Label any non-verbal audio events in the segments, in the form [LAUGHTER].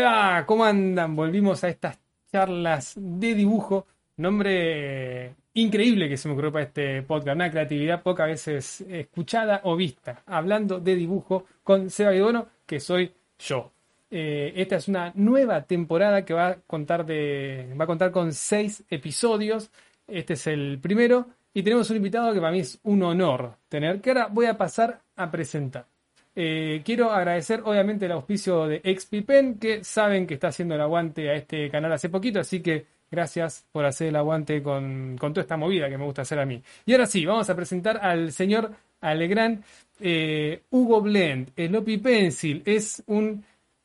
Ahí ¿cómo andan? Volvimos a estas charlas de dibujo. Nombre increíble que se me ocurrió para este podcast. Una creatividad pocas veces escuchada o vista. Hablando de dibujo con Seba Guidono, que soy yo. Eh, esta es una nueva temporada que va a contar de. va a contar con seis episodios. Este es el primero. Y tenemos un invitado que para mí es un honor tener, que ahora voy a pasar a presentar. Eh, quiero agradecer obviamente el auspicio de XPPen, que saben que está haciendo el aguante a este canal hace poquito, así que gracias por hacer el aguante con, toda esta movida que me gusta hacer a mí. Y ahora sí, vamos a presentar al señor Alegrán eh, Hugo Blend, Sloppy Pencil, es un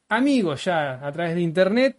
amigo ya a través de internet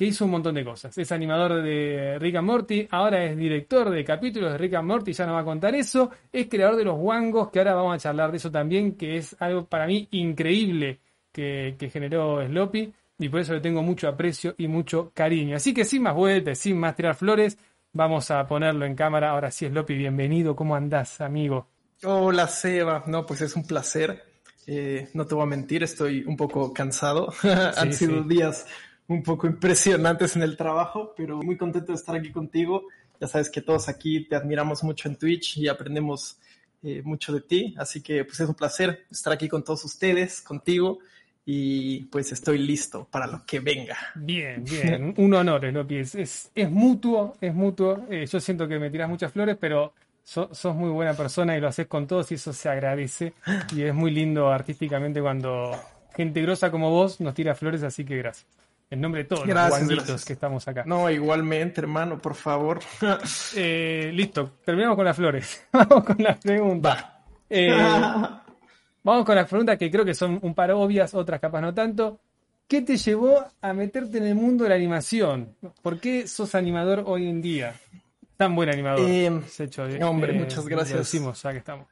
que hizo un montón de cosas. Es animador de Rick and Morty, ahora es director de capítulos de Rick and Morty, ya nos va a contar eso. Es creador de los wangos, que ahora vamos a charlar de eso también, que es algo para mí increíble que, generó Sloppy y por eso le tengo mucho aprecio y mucho cariño. Así que sin más vueltas, sin más tirar flores, vamos a ponerlo en cámara. Ahora sí, Sloppy, bienvenido. ¿Cómo andás, amigo? Hola, Seba. No, pues es un placer. Eh, no te voy a mentir, estoy un poco cansado. [LAUGHS] Han sido días un poco impresionantes en el trabajo, pero muy contento de estar aquí contigo. Ya sabes que todos aquí te admiramos mucho en Twitch y aprendemos eh, mucho de ti, así que pues es un placer estar aquí con todos ustedes, contigo y pues estoy listo para lo que venga. Bien, bien, [LAUGHS] un honor, es, es, es mutuo, es mutuo. Eh, yo siento que me tiras muchas flores, pero sos muy buena persona y lo haces con todos y eso se agradece y es muy lindo artísticamente cuando gente grosa como vos nos tira flores, así que gracias. En nombre de todos los que estamos acá. No, igualmente, hermano, por favor. [LAUGHS] Eh, listo, terminamos con las flores. [LAUGHS] vamos con las preguntas. Eh, [LAUGHS] vamos con las preguntas que creo que son un par obvias, otras capaz no tanto. ¿Qué te llevó a meterte en el mundo de la animación? ¿Por qué sos animador hoy en día? Tan buen animador. Eh, hecho, hombre, muchas gracias. Decimos, ya que estamos.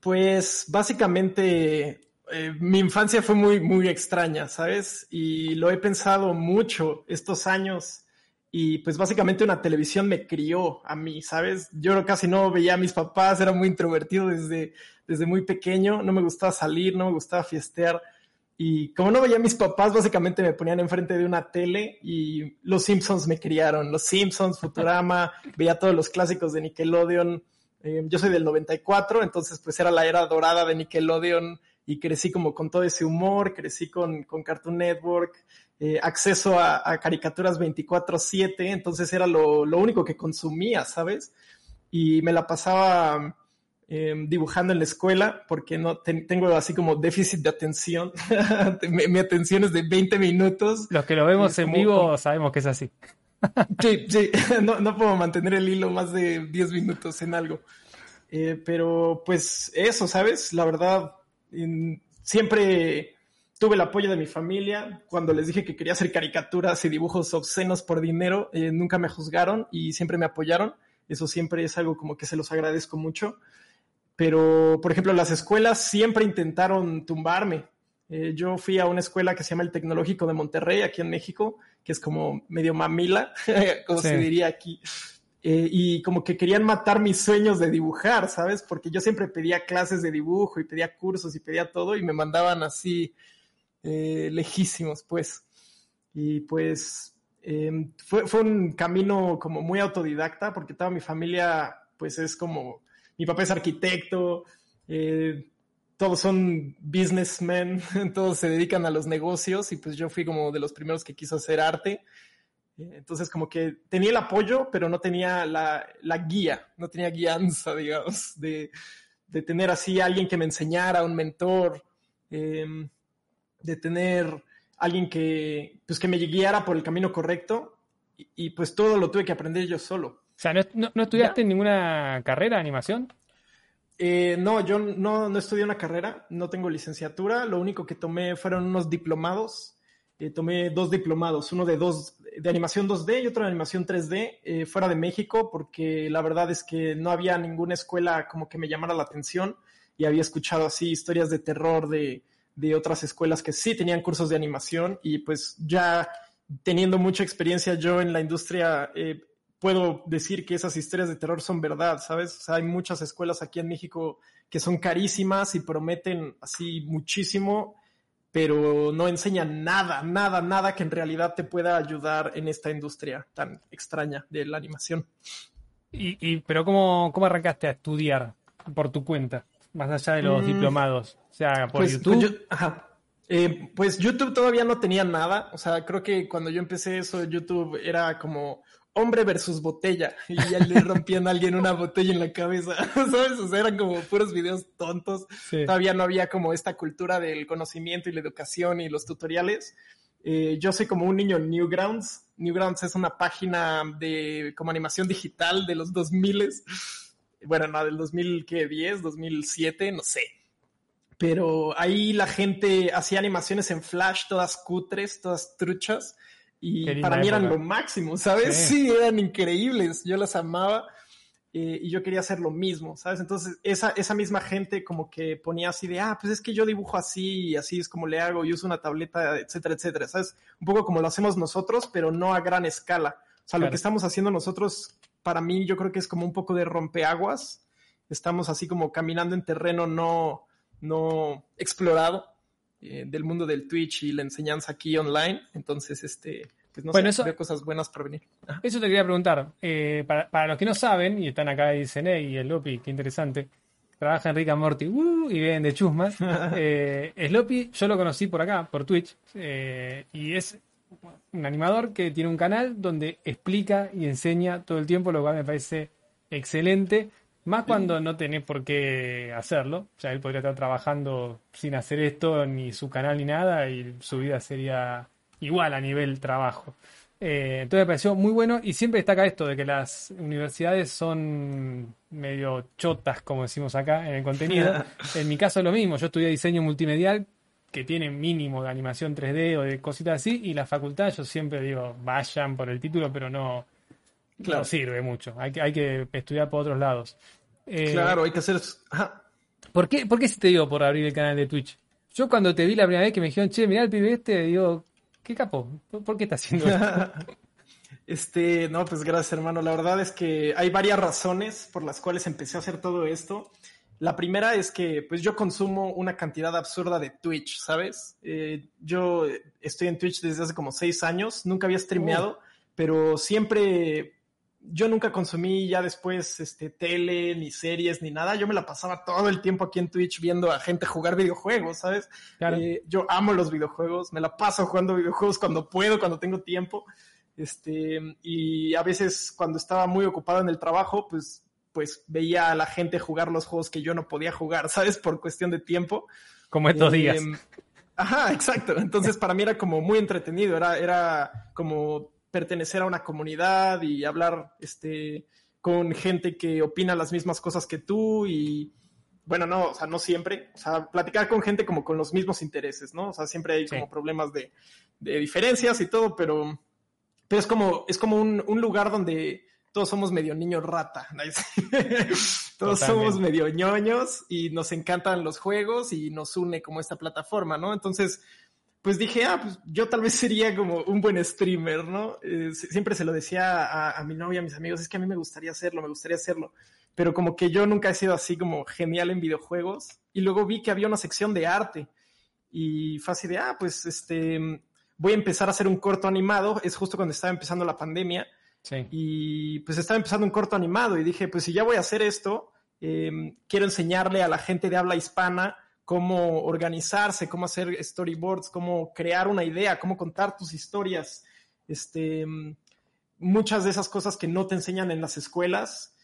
Pues básicamente eh, mi infancia fue muy, muy extraña, ¿sabes? Y lo he pensado mucho estos años. Y pues básicamente una televisión me crió a mí, ¿sabes? Yo casi no veía a mis papás, era muy introvertido desde, desde muy pequeño, no me gustaba salir, no me gustaba fiestear. Y como no veía a mis papás, básicamente me ponían enfrente de una tele y los Simpsons me criaron. Los Simpsons, Futurama, [LAUGHS] veía todos los clásicos de Nickelodeon. Eh, yo soy del 94, entonces pues era la era dorada de Nickelodeon y crecí como con todo ese humor, crecí con, con Cartoon Network, eh, acceso a, caricaturas 24/7, entonces era lo, lo, único que consumía, ¿sabes? Y me la pasaba em, dibujando en la escuela porque no tengo así como déficit de atención. [LAUGHS] mi, atención es de 20 minutos. Los que lo vemos en vivo sabemos que es así. [LAUGHS] sí, sí, [LAUGHS] no, no, puedo mantener el hilo más de 10 minutos en algo. Eh, pero pues eso, ¿sabes? La verdad, siempre tuve el apoyo de mi familia. Cuando les dije que quería hacer caricaturas y dibujos obscenos por dinero, eh, nunca me juzgaron y siempre me apoyaron. Eso siempre es algo como que se los agradezco mucho. Pero, por ejemplo, las escuelas siempre intentaron tumbarme. Eh, yo fui a una escuela que se llama el Tecnológico de Monterrey, aquí en México, que es como medio mamila, [LAUGHS] como se diría aquí. Eh, y como que querían matar mis sueños de dibujar, ¿sabes? Porque yo siempre pedía clases de dibujo y pedía cursos y pedía todo y me mandaban así eh, lejísimos, pues. Y pues em, fue, fue un camino como muy autodidacta porque toda mi familia pues es como, mi papá es arquitecto, eh, todos son businessmen, [LAUGHS] todos se dedican a los negocios y pues yo fui como de los primeros que quiso hacer arte entonces, como que tenía el apoyo, pero no tenía la, guía, no tenía guianza, [LAUGHS] digamos, de, tener así alguien que me enseñara, un mentor, em, de tener alguien que, pues, que me guiara por el camino correcto. Y, pues todo lo tuve que aprender yo solo. O sea, ¿no, estudiaste ninguna carrera de animación? Eh, no, yo no, no estudié una carrera, no tengo licenciatura, lo único que tomé fueron unos diplomados eh, tomé dos diplomados, uno de, dos, de animación 2D y otro de animación 3D eh, fuera de México, porque la verdad es que no había ninguna escuela como que me llamara la atención y había escuchado así historias de terror de, de otras escuelas que sí tenían cursos de animación y pues ya teniendo mucha experiencia yo en la industria, eh, puedo decir que esas historias de terror son verdad, ¿sabes? hay muchas escuelas aquí en México que son carísimas y prometen así muchísimo pero no enseña nada, nada, nada que en realidad te pueda ayudar en esta industria tan extraña de la animación. ¿Y, pero cómo, cómo arrancaste a estudiar por tu cuenta, más allá de los mm. diplomados? O sea, por pues, pues YouTube. Eh, pues YouTube todavía no tenía nada. O sea, creo que cuando yo empecé eso, YouTube era como hombre versus botella y ya le rompían a alguien una botella en la cabeza, [LAUGHS] ¿sabes? O sea, eran como puros videos tontos. Todavía no había como esta cultura del conocimiento y la educación y los tutoriales. Eh, yo soy como un niño Newgrounds. Newgrounds es una página de como animación digital de los 2000 bueno, no, del 2010, 2007, no sé. Pero ahí la gente hacía animaciones en Flash, todas cutres, todas truchas y para mí eran lo máximo, ¿sabes? Sí. eran increíbles, yo las amaba eh, y yo quería hacer lo mismo, ¿sabes? Entonces esa, esa misma gente como que ponía así de, ah, pues es que yo dibujo así y así es como le hago, y uso una tableta, etcétera, etcétera, ¿sabes? Un poco como lo hacemos nosotros, pero no a gran escala. O sea, lo que estamos haciendo nosotros, para mí yo creo que es como un poco de rompeaguas. Estamos así como caminando en terreno no, no explorado eh, del mundo del Twitch y la enseñanza aquí online. Entonces, este, pues no bueno, sé, eso, cosas buenas para venir. Eso te quería preguntar. Eh, para, los que no saben, y están acá y dicen, hey, el Lopi, qué interesante. Trabaja en Rick and Morty uh, y ven de chusma. [LAUGHS] eh, Sloppy, yo lo conocí por acá, por Twitch, eh, y es un animador que tiene un canal donde explica y enseña todo el tiempo, lo cual me parece excelente. Más cuando no tenés por qué hacerlo. O sea, él podría estar trabajando sin hacer esto, ni su canal ni nada, y su vida sería igual a nivel trabajo. Eh, entonces me pareció muy bueno y siempre destaca esto de que las universidades son medio chotas, como decimos acá, en el contenido. [LAUGHS] en mi caso es lo mismo, yo estudié diseño multimedial que tiene mínimo de animación 3D o de cositas así y la facultad yo siempre digo, vayan por el título, pero no, Claro. sirve mucho. Hay que, hay que estudiar por otros lados. Eh, claro, hay que hacer. ¿Por qué, ¿Por qué si te digo por abrir el canal de Twitch? Yo cuando te vi la primera vez que me dijeron, che, mirá el pibe este, digo, ¿qué capo? ¿Por qué está haciendo esto? [LAUGHS] este, no, pues gracias, hermano. La verdad es que hay varias razones por las cuales empecé a hacer todo esto. La primera es que pues yo consumo una cantidad absurda de Twitch, ¿sabes? Eh, yo estoy en Twitch desde hace como seis años, nunca había streameado, oh. pero siempre yo nunca consumí ya después este, tele, ni series, ni nada. Yo me la pasaba todo el tiempo aquí en Twitch viendo a gente jugar videojuegos, ¿sabes? Eh, yo amo los videojuegos, me la paso jugando videojuegos cuando puedo, cuando tengo tiempo. Este, y a veces cuando estaba muy ocupado en el trabajo, pues, pues veía a la gente jugar los juegos que yo no podía jugar, ¿sabes? Por cuestión de tiempo. Como estos em, días. Ajá, exacto. Entonces para mí era como muy entretenido, era, era como pertenecer a una comunidad y hablar este, con gente que opina las mismas cosas que tú y, bueno, no, o sea, no siempre, o sea, platicar con gente como con los mismos intereses, ¿no? O sea, siempre hay como problemas de, diferencias y todo, pero, pero es como, es como un, lugar donde todos somos medio niños rata. [LAUGHS] todos somos medio ñoños y nos encantan los juegos y nos une como esta plataforma, ¿no? Entonces, pues dije, ah, pues yo tal vez [LAUGHS] sería como un buen streamer, ¿no? Eh, siempre se lo decía a, mi novia, a mis amigos, es que a mí me gustaría hacerlo, me gustaría hacerlo, pero como que yo nunca he sido así como genial en videojuegos. Y luego vi que había una sección de arte. Y fue así de, ah, pues este, voy a empezar a hacer un corto animado, es justo cuando estaba empezando la pandemia. Sí. y pues estaba empezando un corto animado. Y dije, pues si ya voy a hacer esto, em, quiero enseñarle a la gente de habla hispana cómo organizarse, cómo hacer storyboards, cómo crear una idea, cómo contar tus historias. Este, muchas de esas cosas que no te enseñan en las escuelas,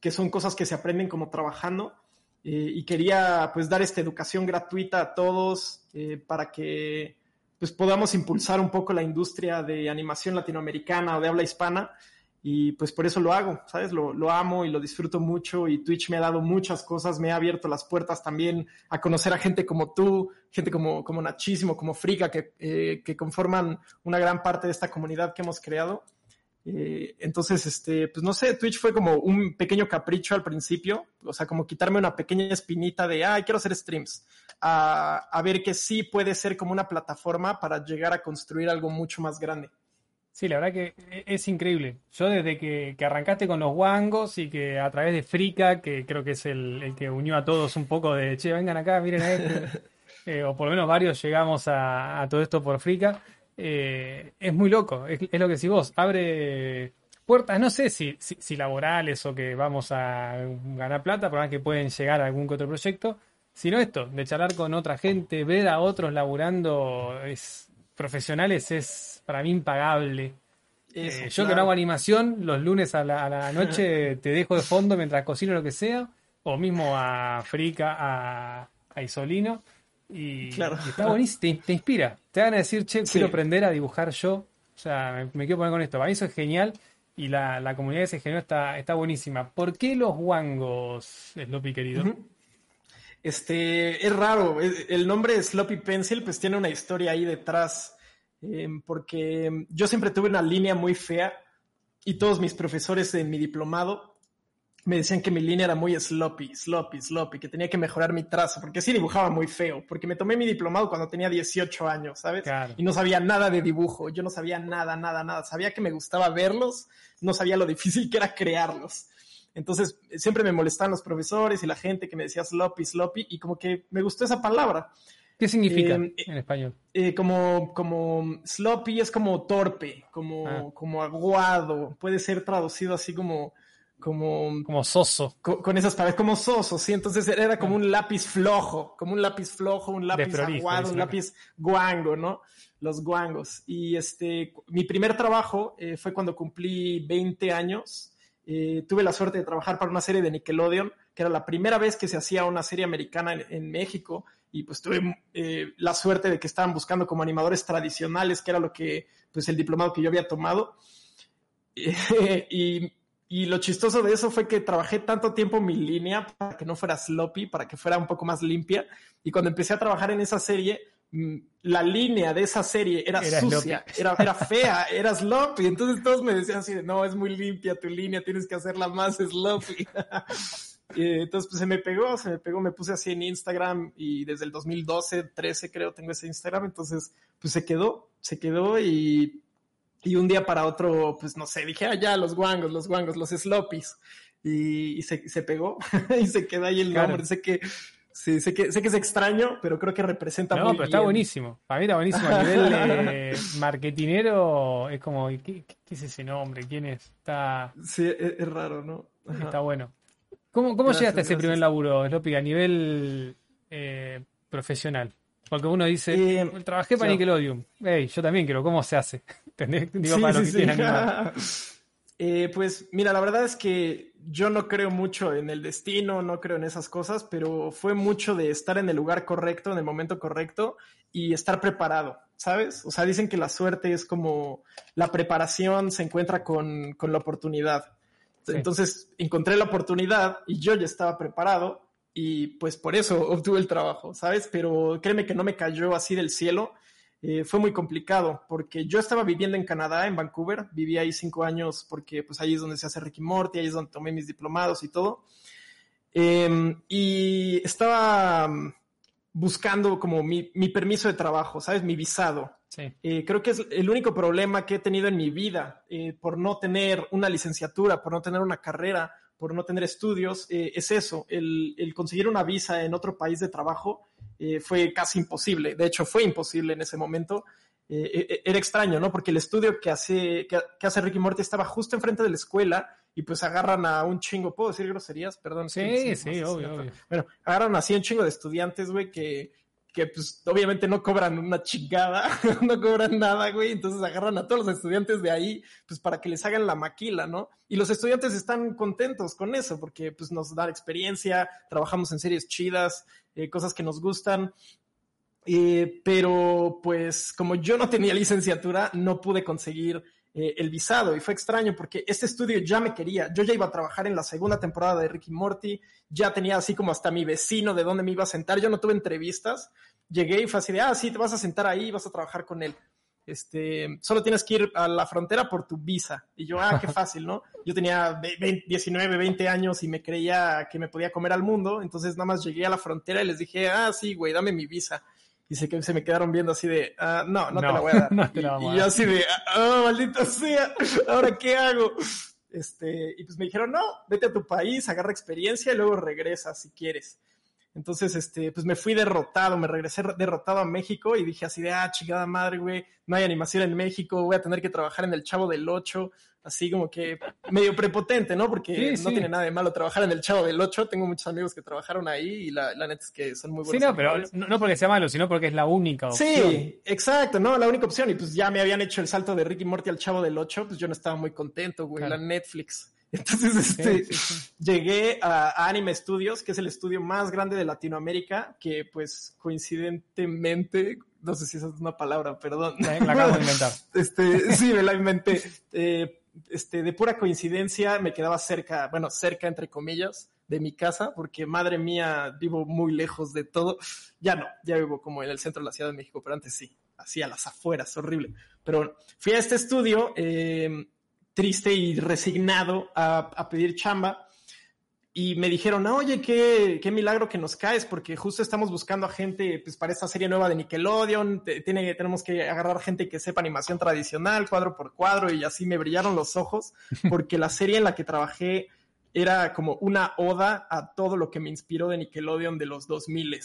que son cosas que se aprenden como trabajando. Eh, y quería pues dar esta educación gratuita a todos eh, para que pues podamos impulsar un poco la industria de animación latinoamericana o de habla hispana y pues por eso lo hago, ¿sabes? Lo, amo y lo disfruto mucho y Twitch me ha dado muchas cosas, me ha abierto las puertas también a conocer a gente como tú, gente como, como como Frica, que, eh, que conforman una gran parte de esta comunidad que hemos creado. Eh, entonces, este, pues no sé, Twitch fue como un pequeño capricho al principio, o sea, como quitarme una pequeña espinita de, ay, quiero hacer streams, a, a ver que sí puede ser como una plataforma para llegar a construir algo mucho más grande. Sí, la verdad que e-, es increíble. Yo desde que, arrancaste con los wangos y que a través de Frika, que creo que es el, que unió a todos un poco de, che, vengan acá, miren a este. [LAUGHS] eh, o por lo menos varios llegamos a, todo esto por Frica, eh, es muy loco, es, lo que decís vos, abre puertas, no sé si, si, laborales o que vamos a ganar plata, por más que pueden llegar a algún que otro proyecto, sino esto, de charlar con otra gente, ver a otros laburando es, profesionales es para mí impagable. Eh, yo que no hago animación, los lunes a la, a la noche [LAUGHS] te dejo de fondo mientras cocino lo que sea, o mismo a Frica, a, a Isolino. Y, está buenísimo, te, inspira. Te van a decir, che, quiero aprender a dibujar yo. O sea, me, quiero poner con esto. Para mí eso es genial. Y la, la comunidad de ese género está, está buenísima. ¿Por qué los guangos, Sloppy querido? Este, es raro. El nombre Sloppy Pencil, pues tiene una historia ahí detrás. Em, porque yo siempre tuve una línea muy fea. Y todos mis profesores en mi diplomado me decían que mi línea era muy sloppy, sloppy, sloppy, que tenía que mejorar mi trazo, porque sí dibujaba muy feo, porque me tomé mi diplomado cuando tenía 18 años, ¿sabes? Y no sabía nada de dibujo, yo no sabía nada, nada, nada. Sabía que me gustaba verlos, no sabía lo difícil que era crearlos. Entonces, siempre me molestaban los profesores y la gente que me decía sloppy, sloppy, y como que me gustó esa palabra. ¿Qué significa em, en español? Eh, como, como sloppy es como torpe, como, ah. como aguado, puede ser traducido así como como... Como soso. Con, esas palabras, como soso, sí. Entonces era como un lápiz flojo, como un lápiz flojo, un lápiz aguado, un lápiz guango, ¿no? Los guangos. Y este, mi primer trabajo eh, fue cuando cumplí 20 años. Eh, tuve la suerte de trabajar para una serie de Nickelodeon, que era la primera vez que se hacía una serie americana en, México. Y pues tuve eh, la suerte de que estaban buscando como animadores tradicionales, que era lo que, pues el diplomado que yo había tomado. [LAUGHS] y y lo chistoso de eso fue que trabajé tanto tiempo mi línea para que no fuera sloppy, para que fuera un poco más limpia. Y cuando empecé a trabajar en esa serie, la línea de esa serie era, sucia, era, era, fea, era sloppy. Entonces todos me decían así, no, es muy limpia tu línea, tienes que hacerla más sloppy. [LAUGHS] y entonces pues se me pegó, se me pegó, me puse así en Instagram y desde el 2012, 13 creo tengo ese Instagram. Entonces pues se quedó, se quedó y y un día para otro, pues no sé, dije, ah, ya, los guangos, los guangos, los sloppies. Y, se, se, pegó [LAUGHS] y se queda ahí el nombre. Sé que, sí, sé que sé que es extraño, pero creo que representa no, pero está buenísimo. Para mí está buenísimo. A [LAUGHS] nivel eh, marketinero, es como, ¿qué, es ese nombre? ¿Quién es? Está... Sí, es, raro, ¿no? Está bueno. ¿Cómo, cómo llegaste a ese primer laburo, Sloppy, a nivel eh, profesional? Porque uno dice, eh, trabajé para Nickelodeon. Hey, yo también quiero, ¿cómo se hace? [LAUGHS] Digo, para [LAUGHS] eh, pues mira, la verdad es que yo no creo mucho en el destino, no creo en esas cosas, pero fue mucho de estar en el lugar correcto, en el momento correcto y estar preparado, ¿sabes? O sea, dicen que la suerte es como la preparación se encuentra con, con la oportunidad. Entonces encontré la oportunidad y yo ya estaba preparado y pues por eso obtuve el trabajo, ¿sabes? Pero créeme que no me cayó así del cielo. Eh, fue muy complicado porque yo estaba viviendo en Canadá, en Vancouver, viví ahí cinco años porque pues ahí es donde se hace Ricky Morty, ahí es donde tomé mis diplomados y todo. Em, y estaba mm, buscando como mi, permiso de trabajo, ¿sabes? Mi visado. Eh, creo que es el único problema que he tenido en mi vida eh, por no tener una licenciatura, por no tener una carrera, por no tener estudios, eh, es eso, el, conseguir una visa en otro país de trabajo eh, fue casi imposible. De hecho, fue imposible en ese momento. Eh, era extraño, ¿no? Porque el estudio que hace, que, hace Ricky Morty estaba justo enfrente de la escuela y pues agarran a un chingo, ¿puedo decir groserías? Perdón. Sí, sí, obvio, obvio. Bueno, agarran así un chingo de estudiantes, güey, que, que pues obviamente no cobran una chingada, [LAUGHS] no cobran nada, güey, entonces agarran a todos los estudiantes de ahí, pues para que les hagan la maquila, ¿no? Y los estudiantes están contentos con eso, porque pues nos da experiencia, trabajamos en series chidas, eh, cosas que nos gustan, eh, pero pues como yo no tenía licenciatura, no pude conseguir eh, el visado y fue extraño porque este estudio ya me quería. Yo ya iba a trabajar en la segunda temporada de Ricky Morty, ya tenía así como hasta mi vecino de dónde me iba a sentar. Yo no tuve entrevistas. Llegué y fue así de, ah, sí, te vas a sentar ahí, vas a trabajar con él. Este, solo tienes que ir a la frontera por tu visa. Y yo, ah, qué fácil, ¿no? Yo tenía 19, 20 años y me creía que me podía comer al mundo. Entonces nada más llegué a la frontera y les dije, ah, sí, güey, dame mi visa y se, se me quedaron viendo así de, ah, no, no, te la voy a dar. [LAUGHS] y, yo así de, oh, maldito sea, ¿ahora qué hago? Este, y pues me dijeron, no, vete a tu país, agarra experiencia y luego regresa si quieres. Entonces, este, pues me fui derrotado, me regresé derrotado a México y dije así de, ah, chingada madre, güey, no hay animación en México, voy a tener que trabajar en el Chavo del Ocho, así como que medio prepotente, ¿no? Porque no tiene nada de malo trabajar en el Chavo del Ocho, tengo muchos amigos que trabajaron ahí y la, neta es que son muy buenos. Sí, no, pero no, porque sea malo, sino porque es la única opción. Sí, exacto, no, la única opción. Y pues ya me habían hecho el salto de Ricky Morty al Chavo del Ocho, pues yo no estaba muy contento, güey, la Netflix. Entonces, este, llegué a, Anime Studios, que es el estudio más grande de Latinoamérica, que pues coincidentemente, no sé si esa es una palabra, perdón. La, acabo de inventar. [LAUGHS] Este, sí, me la inventé. Eh, este, de pura coincidencia me quedaba cerca, bueno, cerca entre comillas, de mi casa, porque madre mía, vivo muy lejos de todo. Ya no, ya vivo como en el centro de la Ciudad de México, pero antes sí, así a las afueras, horrible. Pero fui a este estudio, eh, triste y resignado a, pedir chamba. Y me dijeron, oye, qué, qué, milagro que nos caes, porque justo estamos buscando a gente pues, para esta serie nueva de Nickelodeon. Tiene, tenemos que agarrar gente que sepa animación tradicional, cuadro por cuadro, y así me brillaron los ojos, [LAUGHS] porque la serie en la que trabajé era como una oda a todo lo que me inspiró de Nickelodeon de los 2000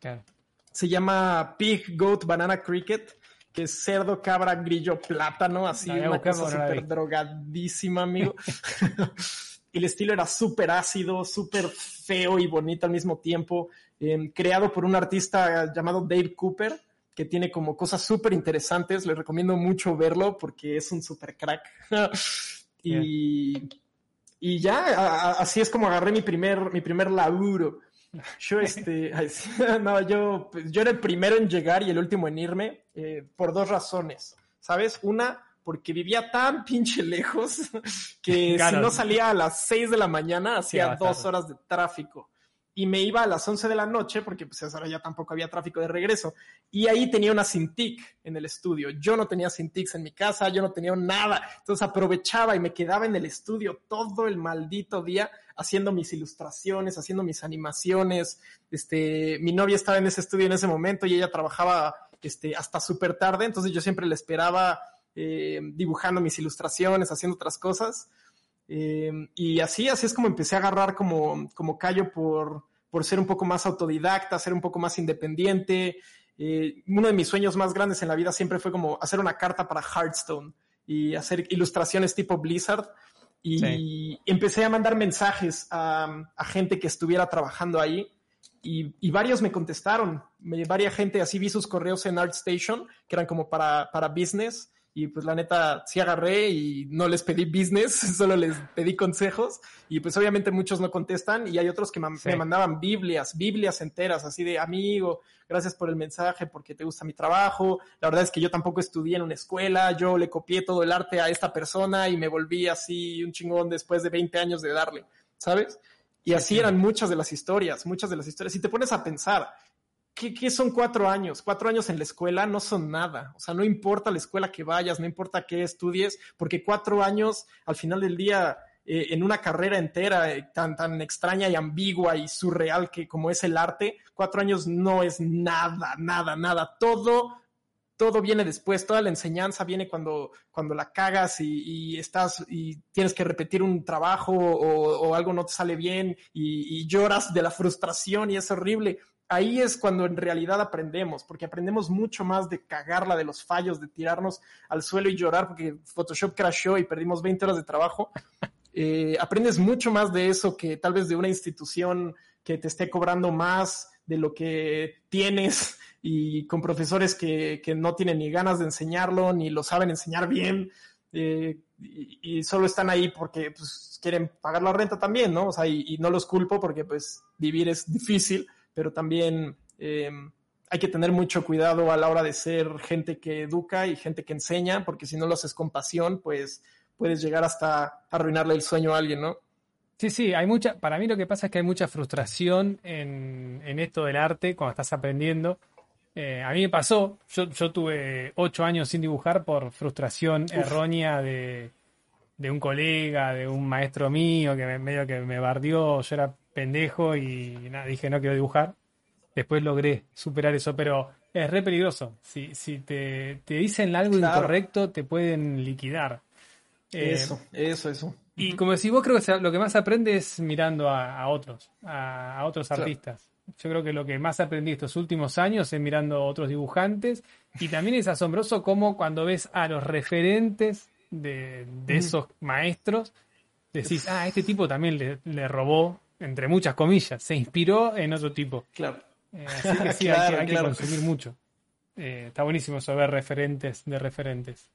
claro. Se llama Pig, Goat, Banana, Cricket que es cerdo, cabra, grillo, plátano, así una cosa súper drogadísima, amigo. [LAUGHS] el estilo era súper ácido, súper feo y bonito al mismo tiempo, em, creado por un artista llamado Dave Cooper, que tiene como cosas súper interesantes. Le recomiendo mucho verlo porque es un súper crack. [LAUGHS] y, y ya, así es como agarré mi primer, mi primer laburo. Yo, este, [LAUGHS] no, yo, yo era el primero en llegar y el último en irme eh, por dos razones, ¿sabes? Una, porque vivía tan pinche lejos [LAUGHS] que si no salía a las 6 de la mañana hacía dos horas de tráfico y me iba a las 11 de la noche porque pues ahora ya tampoco había tráfico de regreso y ahí tenía una Cintiq en el estudio. Yo no tenía Cintiqs en mi casa, yo no tenía nada. Entonces aprovechaba y me quedaba en el estudio todo el maldito día haciendo mis ilustraciones, haciendo mis animaciones. Este, mi novia estaba en ese estudio en ese momento y ella trabajaba este, hasta súper tarde, entonces yo siempre le esperaba eh, dibujando mis ilustraciones, haciendo otras cosas. Em, y así, así es como empecé a agarrar como, como callo por, por ser un poco más autodidacta, ser un poco más independiente. Eh, uno de mis sueños más grandes en la vida siempre fue como hacer una carta para Hearthstone y hacer ilustraciones tipo Blizzard. Y empecé a mandar mensajes a, a, gente que estuviera trabajando ahí. Y, y, varios me contestaron. Me, varias gente así vi sus correos en ArtStation, que eran como para, para business y pues la neta sí agarré y no les pedí business, [LAUGHS] solo les pedí consejos y pues obviamente muchos no contestan y hay otros que me mandaban Biblias, Biblias enteras, así de amigo, gracias por el mensaje porque te gusta mi trabajo, la verdad es que yo tampoco estudié en una escuela, yo le copié todo el arte a esta persona y me volví así un chingón después de 20 años de darle, ¿sabes? Y así eran muchas de las historias, muchas de las historias. Si te pones a pensar, ¿qué, son cuatro años? Cuatro años en la escuela no son nada. O sea, no importa la escuela que vayas, no importa qué estudies, porque cuatro años al final del día eh, en una carrera entera eh, tan, tan extraña y ambigua y surreal que como es el arte, cuatro años no es nada, nada, nada. Todo, todo viene después, toda la enseñanza viene cuando, cuando la cagas y, estás y tienes que repetir un trabajo o, algo no te sale bien y, lloras de la frustración y es horrible ahí es cuando en realidad aprendemos, porque aprendemos mucho más de cagarla, de los fallos, de tirarnos al suelo y llorar porque Photoshop crashó y perdimos 20 horas de trabajo. [LAUGHS] Eh, aprendes mucho más de eso que tal vez de una institución que te esté cobrando más de lo que tienes y con profesores que, no tienen ni ganas de enseñarlo, ni lo saben enseñar bien. Eh, y, solo están ahí porque pues, quieren pagar la renta también, ¿no? O sea, y, y no los culpo porque pues vivir es difícil, pero también eh, hay que tener mucho cuidado a la hora de ser gente que educa y gente que enseña, porque si no lo haces con pasión, pues puedes llegar hasta arruinarle el sueño a alguien, ¿no? Sí, sí, hay mucha, para mí lo que pasa es que hay mucha frustración en, esto del arte cuando estás aprendiendo. Eh, a mí me pasó, yo, yo, tuve ocho años sin dibujar por frustración errónea de, de, un colega, de un maestro mío que me, medio que me bardió, yo era pendejo y nada, dije no quiero dibujar. Después logré superar eso, pero es re peligroso. Si, si te, te dicen algo incorrecto, te pueden liquidar. eso, eso, eso. Y como decís vos, creo que lo que más aprende es mirando a, otros, a, otros artistas. Yo creo que lo que más aprendí estos últimos años es mirando a otros dibujantes. Y también es asombroso cómo cuando ves a los referentes de, esos maestros, decís, ah, este tipo también le, robó, entre muchas comillas, se inspiró en otro tipo. Claro. Eh, así que sí, [LAUGHS] hay, que, consumir mucho. Eh, está buenísimo saber referentes de referentes.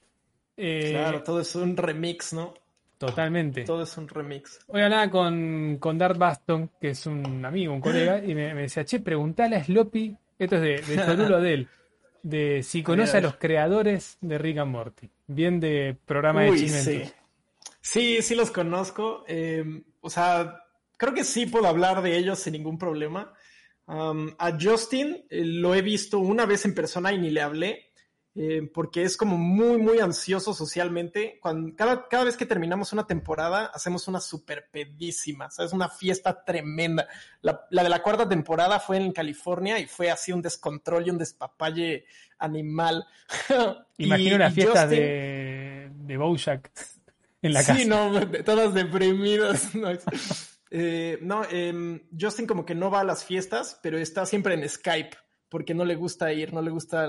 Eh, claro, todo es un remix, ¿no? Totalmente. Todo es un remix. Hoy hablaba con, con Dart Baston, que es un amigo, un colega, y me, decía, che, preguntale a Sloppy, esto es de, de [LAUGHS] Cholulo de él, de si conoce a, los creadores de Rick and Morty. Bien de programa de Chimento. Sí. sí, los conozco. Eh, o sea, creo que sí puedo hablar de ellos sin ningún problema. Um, a Justin eh, lo he visto una vez en persona y ni le hablé. Eh, porque es como muy, muy ansioso socialmente. Cuando, cada, cada vez que terminamos una temporada, hacemos una super pedísima, ¿sabes? Una fiesta tremenda. La, de la cuarta temporada fue en California y fue así un descontrol y un despapalle animal. [LAUGHS] Imagino una fiesta de, de Bojack en la casa. Sí, no, todas deprimidas. [LAUGHS] No, eh, no em, Justin como que no va a las fiestas, pero está siempre en Skype porque no le gusta ir, no le gusta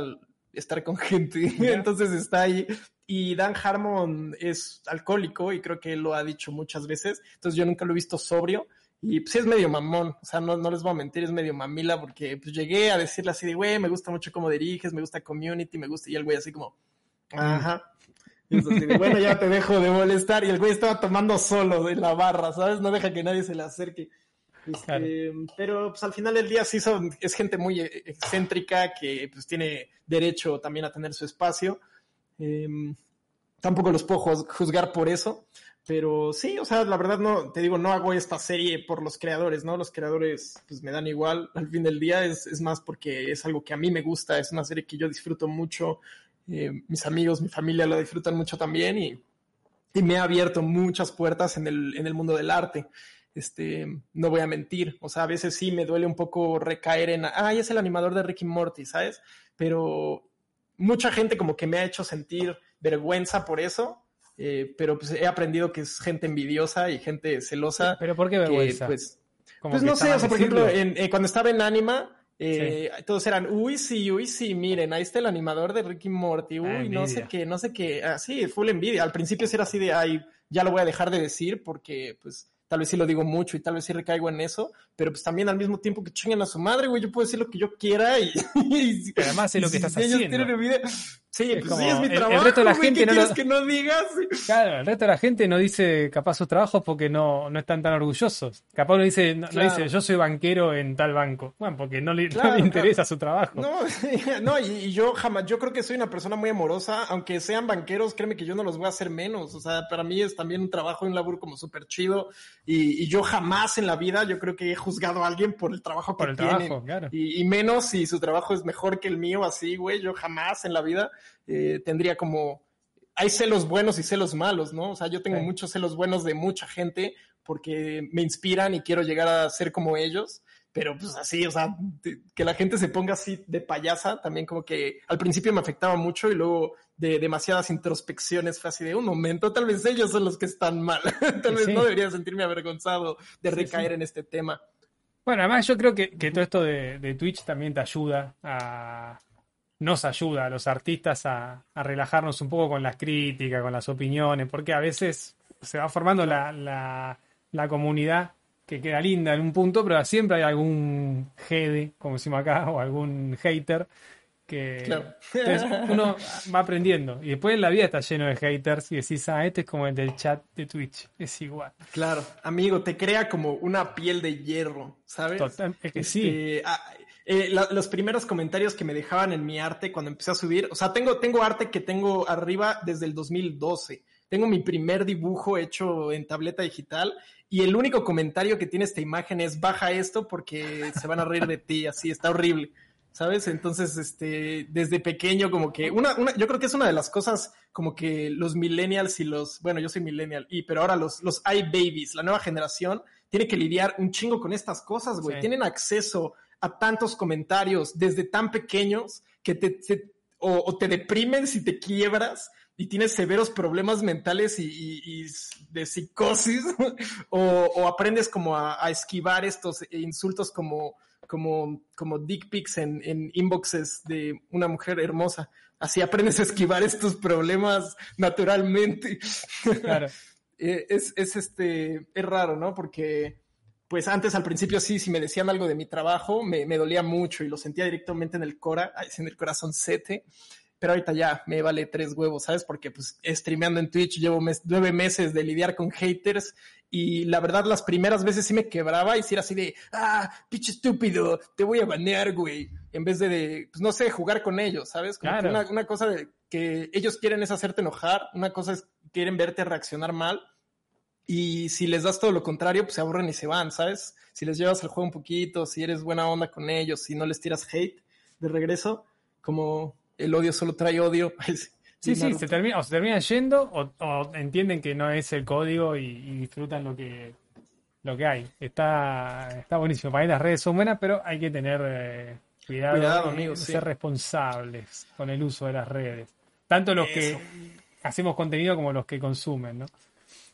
estar con [LAUGHS] gente. Entonces está ahí. Y Dan Harmon es alcohólico y creo que él lo ha dicho muchas veces. Entonces yo nunca lo he visto sobrio. Y pues sí es medio mamón, o sea, no, no les voy a mentir, es medio mamila porque pues llegué a decirle así de, güey, me gusta mucho cómo diriges, me gusta Community, me gusta, y el güey así como, ajá. Y entonces, bueno, ya te dejo de molestar. Y el güey estaba tomando solo de la barra, ¿sabes? No deja que nadie se le acerque. Este, pero pues al final del día sí son, es gente muy excéntrica que pues tiene derecho también a tener su espacio. Em, tampoco los puedo juzgar por eso, pero sí, o sea, la verdad no, te digo, no hago esta serie por los creadores, ¿no? Los creadores pues me dan igual al fin del día, es, es más porque es algo que a mí me gusta, es una serie que yo disfruto mucho, eh, mis amigos, mi familia lo disfrutan mucho también y, y me ha abierto muchas puertas en el, en el mundo del arte este, no voy a mentir, o sea, a veces sí me duele un poco recaer en, ay, es el animador de Ricky Morty, ¿sabes? Pero mucha gente como que me ha hecho sentir vergüenza por eso, eh, pero pues he aprendido que es gente envidiosa y gente celosa. ¿Pero por qué vergüenza? pues, pues no sé, o sea, por ejemplo, eh, cuando estaba en Anima, eh, todos eran, uy, sí, uy, sí, miren, ahí está el animador de Ricky Morty, ah, uy, no sé qué, no sé qué, así, ah, full envidia. Al principio era así de, ay, ya lo voy a dejar de decir porque, pues, tal vez sí lo digo mucho y tal vez sí recaigo en eso, pero pues también al mismo tiempo que chinguen a su madre, güey, yo puedo decir lo que yo quiera y... [LAUGHS] además sé lo que estás haciendo. Sí, pues sí, es mi trabajo. El resto de la gente no lo... que no digas? Claro, el resto de la gente no dice capaz sus trabajos porque no, no están tan orgullosos. Capaz no dice, no, dice, yo soy banquero en tal banco. Bueno, porque no le, interesa su trabajo. No, [LAUGHS] no y, yo jamás, yo creo que soy una persona muy amorosa, aunque sean banqueros, créeme que yo no los voy a hacer menos. O sea, para mí es también un trabajo, un laburo como súper chido. Y, yo jamás en la vida, yo creo que he juzgado a alguien por el trabajo que tiene. y, y menos si su trabajo es mejor que el mío, así, güey, yo jamás en la vida eh, tendría como, hay celos buenos y celos malos, ¿no? O sea, yo tengo muchos celos buenos de mucha gente porque me inspiran y quiero llegar a ser como ellos, pero pues así, o sea, que la gente se ponga así de payasa, también como que al principio me afectaba mucho y luego de demasiadas introspecciones fue así de un momento, tal vez ellos son los que están mal, [LAUGHS] tal vez no debería sentirme avergonzado de recaer en este tema. Bueno, además yo creo que, todo esto de, Twitch también te ayuda a, nos ayuda a los artistas a, relajarnos un poco con las críticas, con las opiniones, porque a veces se va formando la, comunidad que queda linda en un punto, pero siempre hay algún jede, como decimos acá, o algún hater que uno va aprendiendo y después la vida está lleno de haters y decís, ah, este es como el del chat de Twitch, es igual. Claro, amigo, te crea como una piel de hierro, ¿sabes? Total, es que sí. Este, ah, eh, los primeros comentarios que me dejaban en mi arte cuando empecé a subir, o sea, tengo, tengo arte que tengo arriba desde el 2012. Tengo mi primer dibujo hecho en tableta digital y el único comentario que tiene esta imagen es baja esto porque se van a reír de ti, así está horrible. ¿Sabes? Entonces, este, desde pequeño, como que una, una, yo creo que es una de las cosas como que los millennials y los, bueno, yo soy millennial, y pero ahora los, los iBabies, la nueva generación, tiene que lidiar un chingo con estas cosas, güey. Tienen acceso a tantos comentarios desde tan pequeños que te, o, te deprimen si te quiebras y tienes severos problemas mentales y, de psicosis, [LAUGHS] o, aprendes como a, esquivar estos insultos como, como, como dick pics en, en inboxes de una mujer hermosa. Así aprendes a esquivar estos problemas naturalmente. Claro. [LAUGHS] Eh, es, es, este, es raro, ¿no? Porque pues antes al principio sí, si me decían algo de mi trabajo, me, dolía mucho y lo sentía directamente en el cora, en el corazón sete, pero ahorita ya me vale tres huevos, ¿sabes? Porque pues streameando en Twitch llevo nueve meses de lidiar con haters y la verdad las primeras veces sí me quebraba y si era así de, ah, pinche estúpido, te voy a banear, güey, en vez de, pues no sé, jugar con ellos, ¿sabes? claro. una, una cosa de que ellos quieren es hacerte enojar, una cosa es quieren verte reaccionar mal y si les das todo lo contrario, pues se aburren y se van, ¿sabes? Si les llevas el juego un poquito, si eres buena onda con ellos, si no les tiras hate de regreso, como el odio solo trae odio. [LAUGHS] sí, sí, se termina, o se terminan yendo o, entienden que no es el código y, disfrutan lo que, lo que hay. Está, está buenísimo. Para mí las redes son buenas, pero hay que tener eh, cuidado, cuidado ser responsables con el uso de las redes. Tanto los que hacemos contenido como los que consumen, ¿no?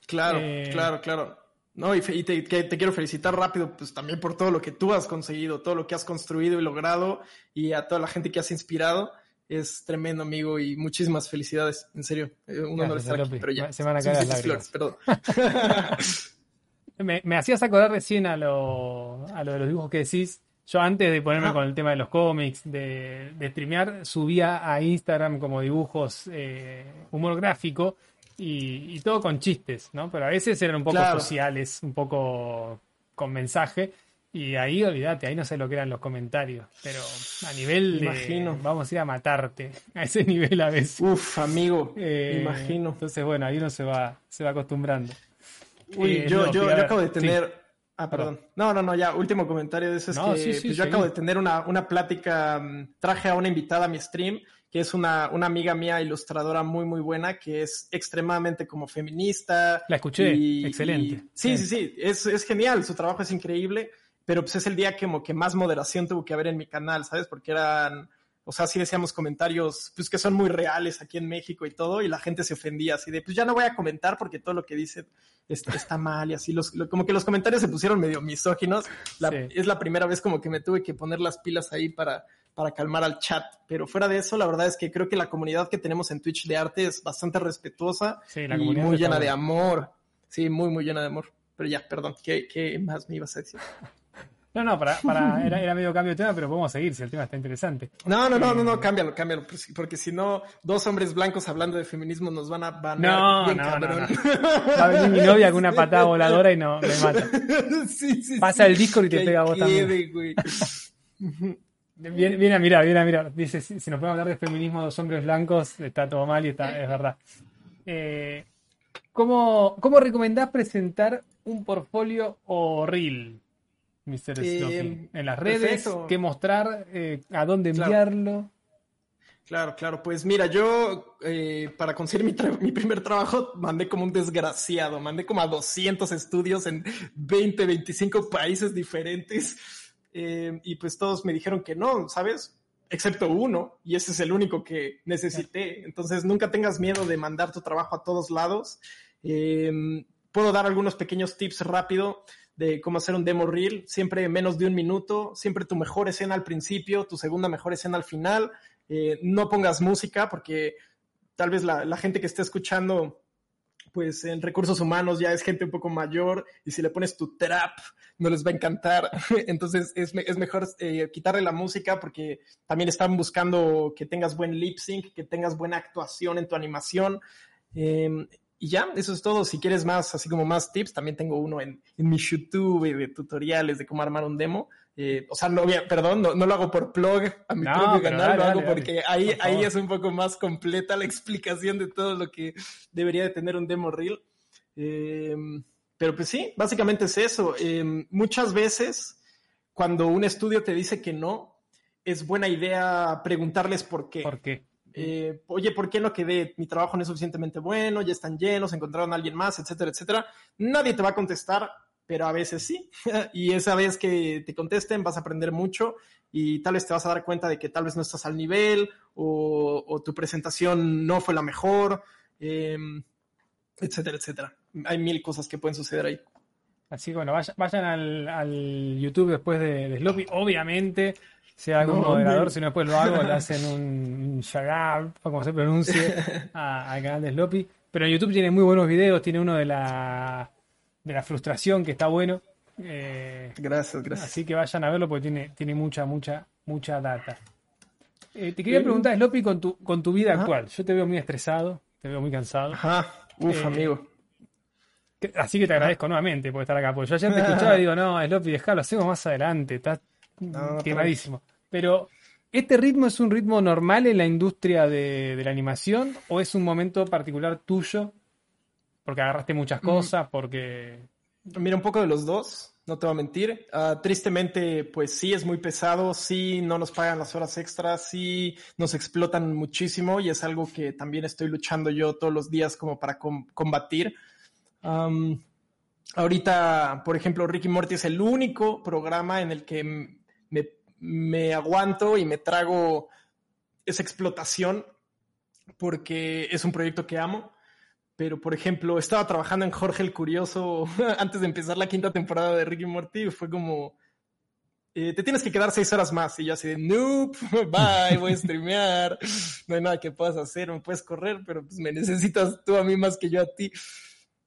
Claro, eh, claro, claro. No, y, te, quiero felicitar rápido, pues también por todo lo que tú has conseguido, todo lo que has construido y logrado, y a toda la gente que has inspirado. Es tremendo, amigo, y muchísimas felicidades. En serio, eh, un honor estar aquí, pero ya. Se van a caer las flores, perdón. [LAUGHS] me, hacías acordar recién a lo, a lo de los dibujos que decís. Yo antes de ponerme con el tema de los cómics, de, de streamear, subía a Instagram como dibujos eh, humor gráfico y, todo con chistes, ¿no? Pero a veces eran un poco sociales, un poco con mensaje. Y ahí, olvídate, ahí no sé lo que eran los comentarios. Pero a nivel imagino. vamos a ir a matarte. [LAUGHS] A ese nivel a veces. Uf, amigo, eh, imagino. Entonces, bueno, ahí uno se va, se va acostumbrando. Uy, eh, yo, yo, acabo de tener. Ah, perdón. No, no, no, ya, último comentario de eso es que pues, yo acabo de tener una, una plática, mm, traje a una invitada a mi stream que es una, una, amiga mía ilustradora muy, muy buena, que es extremadamente como feminista. La escuché, excelente. sí, sí, sí, es, es, genial, su trabajo es increíble, pero pues es el día que, como que más moderación tuvo que haber en mi canal, ¿sabes? Porque eran, o sea, sí decíamos comentarios, pues que son muy reales aquí en México y todo, y la gente se ofendía así de, pues ya no voy a comentar porque todo lo que dice está, mal y así, los, como que los comentarios se pusieron medio misóginos. Es la primera vez como que me tuve que poner las pilas ahí para para calmar al chat. Pero fuera de eso, la verdad es que creo que la comunidad que tenemos en Twitch de arte es bastante respetuosa y muy llena de amor. Sí, muy, muy llena de amor. Pero ya, perdón, ¿qué, más me ibas a decir? No, no, para, para era, era, medio cambio de tema, pero podemos seguir si el tema está interesante. No, no, no, no, no, cámbialo, cámbialo, porque si no, dos hombres blancos hablando de feminismo nos van a van no, no, no, Va a venir mi novia con una patada voladora y no me mata. [LAUGHS] Sí, sí, Pasa el Discord y te pega a vos también. Viene, a mirar, viene a mirar. Dice, si, nos podemos hablar de feminismo dos hombres blancos, está todo mal y está, es verdad. Eh, ¿cómo, ¿Cómo recomendás presentar un portfolio o reel, Mr. Eh, en las redes, qué mostrar, eh, a dónde enviarlo. Claro, claro. Pues mira, yo eh, para conseguir mi, mi, primer trabajo mandé como un desgraciado, mandé como a 200 estudios en 20, 25 países diferentes eh, y pues todos me dijeron que no, ¿sabes? Excepto uno, y ese es el único que necesité. Entonces, nunca tengas miedo de mandar tu trabajo a todos lados. Puedo dar algunos pequeños tips rápido de cómo hacer un demo reel, siempre menos de un minuto, siempre tu mejor escena al principio, tu segunda mejor escena al final. Eh, no pongas música porque tal vez la, la gente que esté escuchando pues en recursos humanos ya es gente un poco mayor y si le pones tu trap no les va a encantar. [LAUGHS] Entonces es, es mejor eh, quitarle la música porque también están buscando que tengas buen lip sync, que tengas buena actuación en tu animación. Em, y ya, eso es todo. Si quieres más, así como más tips, también tengo uno en, en mi YouTube de tutoriales de cómo armar un demo. Eh, o sea, no, perdón, no, lo hago por plug a mi propio canal, lo hago porque ahí, ahí es un poco más completa la [LAUGHS] explicación de todo lo que debería de tener un demo reel. Em, pero pues sí, básicamente es eso. Em, muchas veces, cuando un estudio te dice que no, es buena idea preguntarles por qué. ¿Por qué? Eh, oye, ¿por qué no quedé? Mi trabajo no es suficientemente bueno, ya están llenos, encontraron a alguien más, etcétera, etcétera. Nadie te va a contestar pero a veces sí. [LAUGHS] y esa vez que te contesten vas a aprender mucho y tal vez te vas a dar cuenta de que tal vez no estás al nivel o, tu presentación no fue la mejor, em, etcétera, etcétera. Hay mil cosas que pueden suceder ahí. Así que bueno, vayan, al, YouTube después de, de Sloppy. Obviamente, sea algún moderador, si no después lo hago, le hacen un shagab, o como se pronuncie, al canal de Sloppy. Pero en YouTube tiene muy buenos videos, tiene uno de la, de la frustración que está bueno. Eh, gracias, gracias. Así que vayan a verlo porque tiene, tiene mucha, mucha, mucha data. Eh, te quería preguntar, Sloppy, con tu, con tu vida actual. Yo te veo muy estresado, te veo muy cansado. Ajá, uf, eh, amigo. así que te agradezco nuevamente por estar acá. Porque yo ayer te [LAUGHS] escuchaba y digo, no, Sloppy, dejalo, hacemos más adelante. Estás quemadísimo. Pero, ¿este ritmo es un ritmo normal en la industria de, la animación o es un momento particular tuyo? Porque agarraste muchas mm. cosas, porque... Mira, un poco de los dos, no te voy a mentir. Ah, tristemente, pues sí, es muy pesado, sí, no nos pagan las horas extras, sí, nos explotan muchísimo y es algo que también estoy luchando yo todos los días como para combatir. ahorita, por ejemplo, Ricky Morty es el único programa en el que me me aguanto y me trago esa explotación porque es un proyecto que amo. Pero, por ejemplo, estaba trabajando en Jorge el Curioso [LAUGHS] antes de empezar la quinta temporada de Ricky Morty fue como, eh, te tienes que quedar seis horas más. Y yo así de, nope, [LAUGHS] bye, voy a streamear, no hay nada que puedas hacer, me puedes correr, pero pues me necesitas tú a mí más que yo a ti.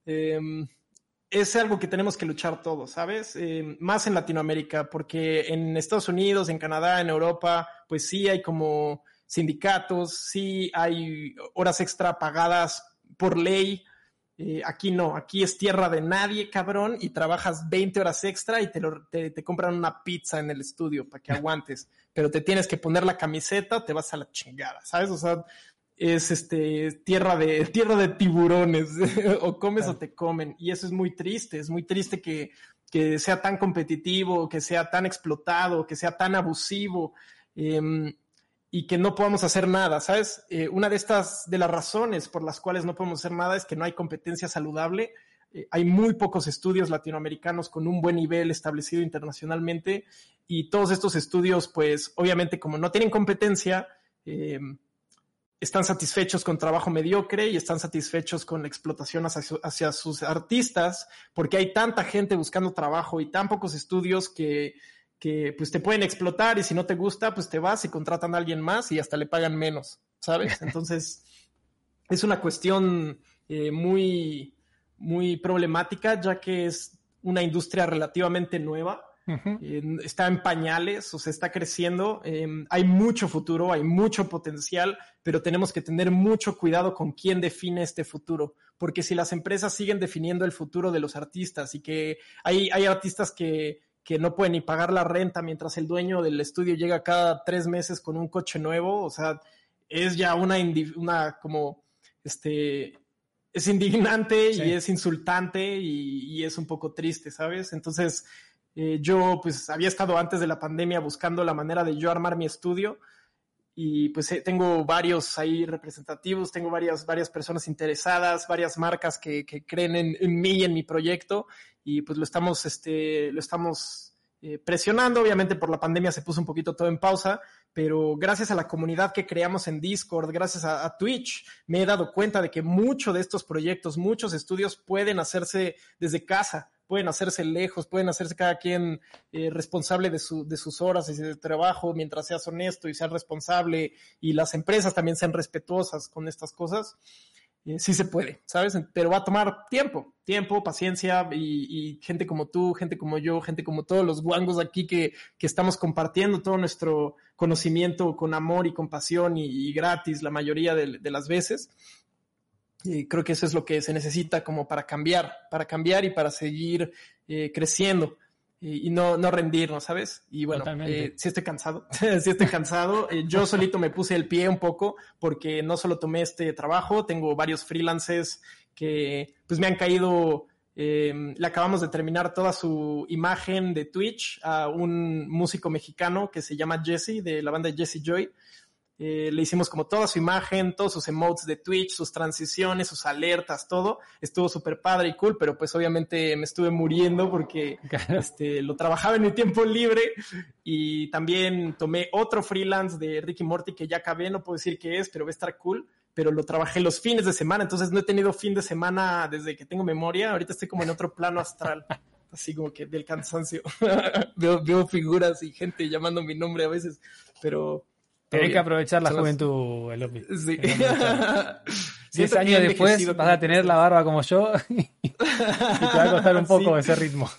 Eh, es algo que tenemos que luchar todos, ¿sabes? Eh, más en Latinoamérica, porque en Estados Unidos, en Canadá, en Europa, pues sí hay como sindicatos, sí hay horas extra pagadas por ley. Eh, aquí no, aquí es tierra de nadie, cabrón, y trabajas 20 horas extra y te, te, te compran una pizza en el estudio para que [LAUGHS] aguantes, pero te tienes que poner la camiseta, te vas a la chingada, ¿sabes? O sea, es este tierra de [LAUGHS] tierra de tiburones [LAUGHS] o comes o te comen y eso es muy triste es muy triste que, que sea tan competitivo que sea tan explotado que sea tan abusivo em, y que no podamos hacer nada sabes eh, una de estas de las razones por las cuales no podemos hacer nada es que no hay competencia saludable. Eh, hay muy pocos estudios latinoamericanos con un buen nivel establecido internacionalmente y todos estos estudios pues obviamente como no tienen competencia eh, están satisfechos con trabajo mediocre y están satisfechos con la explotación hacia, sus artistas, porque hay tanta gente buscando trabajo y tan pocos estudios que, que, pues te pueden explotar y si no te gusta, pues te vas y contratan a alguien más y hasta le pagan menos, ¿sabes? [LAUGHS] Entonces, es una cuestión eh, muy, muy problemática, ya que es una industria relativamente nueva está en pañales, o sea, está creciendo. Em, hay mucho futuro, hay mucho potencial, pero tenemos que tener mucho cuidado con quién define este futuro, porque si las empresas siguen definiendo el futuro de los artistas y que hay, hay artistas que, que no pueden ni pagar la renta mientras el dueño del estudio llega cada tres meses con un coche nuevo, o sea, es ya una, una como, este, es indignante y es insultante y, y, es un poco triste, ¿sabes? Entonces, eh, yo pues había estado antes de la pandemia buscando la manera de yo armar mi estudio y pues eh, tengo varios ahí representativos, tengo varias, varias personas interesadas, varias marcas que, que creen en, mí y en mi proyecto y pues lo estamos, este, lo estamos eh, presionando. Obviamente por la pandemia se puso un poquito todo en pausa, pero gracias a la comunidad que creamos en Discord, gracias a, a, Twitch, me he dado cuenta de que muchos de estos proyectos, muchos estudios pueden hacerse desde casa pueden hacerse lejos, pueden hacerse cada quien eh, responsable de, su, de sus horas y de trabajo mientras seas honesto y seas responsable y las empresas también sean respetuosas con estas cosas. Eh, sí se puede, ¿sabes? Pero va a tomar tiempo, tiempo, paciencia y, gente como tú, gente como yo, gente como todos los guangos aquí que, que estamos compartiendo todo nuestro conocimiento con amor y compasión y, y gratis la mayoría de, de las veces. Creo que eso es lo que se necesita como para cambiar, para cambiar y para seguir eh, creciendo y, no, no rendirnos, ¿sabes? Y bueno, eh, si estoy cansado, [LAUGHS] si estoy cansado. Eh, yo solito me puse el pie un poco porque no solo tomé este trabajo, tengo varios freelancers que pues me han caído, le acabamos de terminar toda su imagen de Twitch a un músico mexicano que se llama Jesse, de la banda Jesse Joy. Eh, le hicimos como toda su imagen, todos sus emotes de Twitch, sus transiciones, sus alertas, todo. Estuvo súper padre y cool, pero pues obviamente me estuve muriendo porque [LAUGHS] este, lo trabajaba en mi tiempo libre y también tomé otro freelance de Ricky Morty que ya acabé, no puedo decir qué es, pero va a estar cool. Pero lo trabajé los fines de semana, entonces no he tenido fin de semana desde que tengo memoria. Ahorita estoy como en otro plano astral [LAUGHS] así como que del cansancio. [LAUGHS] veo, veo, figuras y gente llamando mi nombre a veces, pero Tenés que aprovechar la juventud, Elopi. Sí. Diez años después vas a tener la barba como yo [LAUGHS] y te va a costar un poco ese ritmo.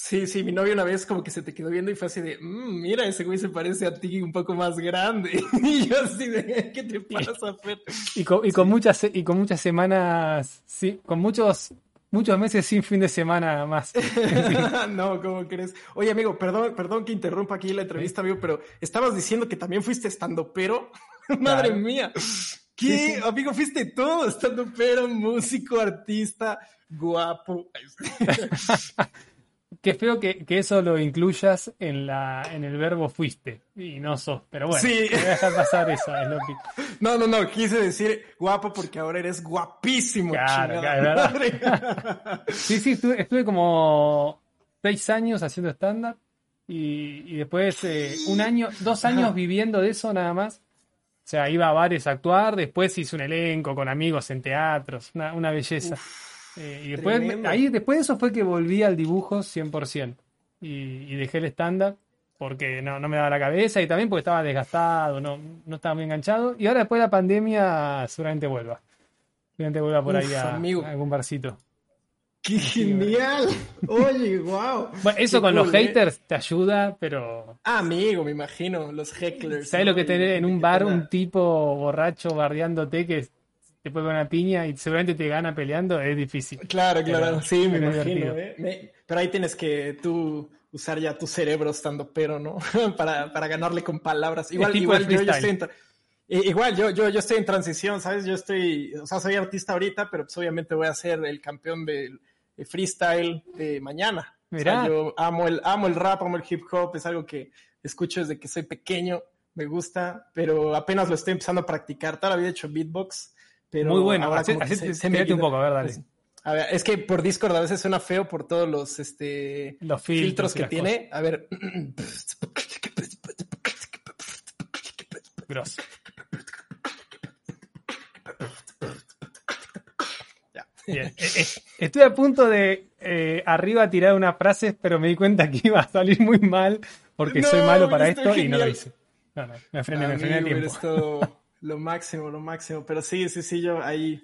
Sí, sí, mi novio una vez como que se te quedó viendo y fue así de, mmm, mira, ese güey se parece a ti un poco más grande. [LAUGHS] y yo así de, ¿qué te pasa, Fer? Y con, y con muchas, y con muchas semanas, sí, con muchos muchos meses sin fin de semana más. [LAUGHS] no, ¿cómo crees? Oye, amigo, perdón, perdón que interrumpa aquí la entrevista, amigo, pero estabas diciendo que también fuiste estando pero. [LAUGHS] Madre mía. ¿Qué? Amigo, fuiste todo, estando pero, músico, artista, guapo. [LAUGHS] Qué feo que, que, eso lo incluyas en, la, en el verbo fuiste y no sos, pero bueno, sí. te voy a dejar pasar eso. Es lo que... [LAUGHS] No, no, no, quise decir guapo porque ahora eres guapísimo. Claro, claro [LAUGHS] sí, sí, estuve, estuve, como seis años haciendo stand-up y, y, después eh, un año, dos años Ajá. viviendo de eso nada más. O sea, iba a bares a actuar, después hice un elenco con amigos en teatros, una, una belleza. Uf. Eh, y después, ahí, después de eso fue que volví al dibujo 100%. Y, y dejé el stand-up porque no, no me daba la cabeza y también porque estaba desgastado, no, no estaba muy enganchado. Y ahora después de la pandemia seguramente vuelva. Seguramente vuelva por Uf, ahí a, amigo. a, algún barcito. ¡Qué genial! [LAUGHS] Oye, wow. Bueno, eso Qué con cool, los ¿eh? haters te ayuda, pero... Ah, amigo, me imagino, los hecklers. ¿Sabes ¿no? lo que tener en un bar un tipo borracho bardeándote que te poner una piña y seguramente te gana peleando? Es difícil. Claro, claro, Pero- sí, me imagino. ¿eh? Me- pero ahí tienes que tú usar ya tu cerebro estando pero, ¿no? [LAUGHS] para, para ganarle con palabras. Igual, [LAUGHS] igual yo, yo estoy en Igual, yo, yo, yo estoy en transición, ¿sabes? Yo estoy, o sea, soy artista ahorita, pero pues obviamente voy a ser el campeón del de freestyle de mañana. O sea, yo amo el, amo el rap, amo el hip hop, es algo que escucho desde que soy pequeño, me gusta, pero apenas lo estoy empezando a practicar. Toda la vida he hecho beatbox, pero Muy bueno. ahora hacete- se- se me un poco, a ver, dale. pues, a ver, es que por Discord a veces suena feo por todos los este, Los filtros, que tiene. A ver. Grosso. Ya. Bien. Eh, eh, Estoy a punto de eh, arriba tirar unas frases, pero me di cuenta que iba a salir muy mal porque soy malo para esto esto es y no lo hice. No, no, me frené, me frené Amigo, tiempo. Lo máximo, lo máximo. Pero sí, sí, sí, yo ahí.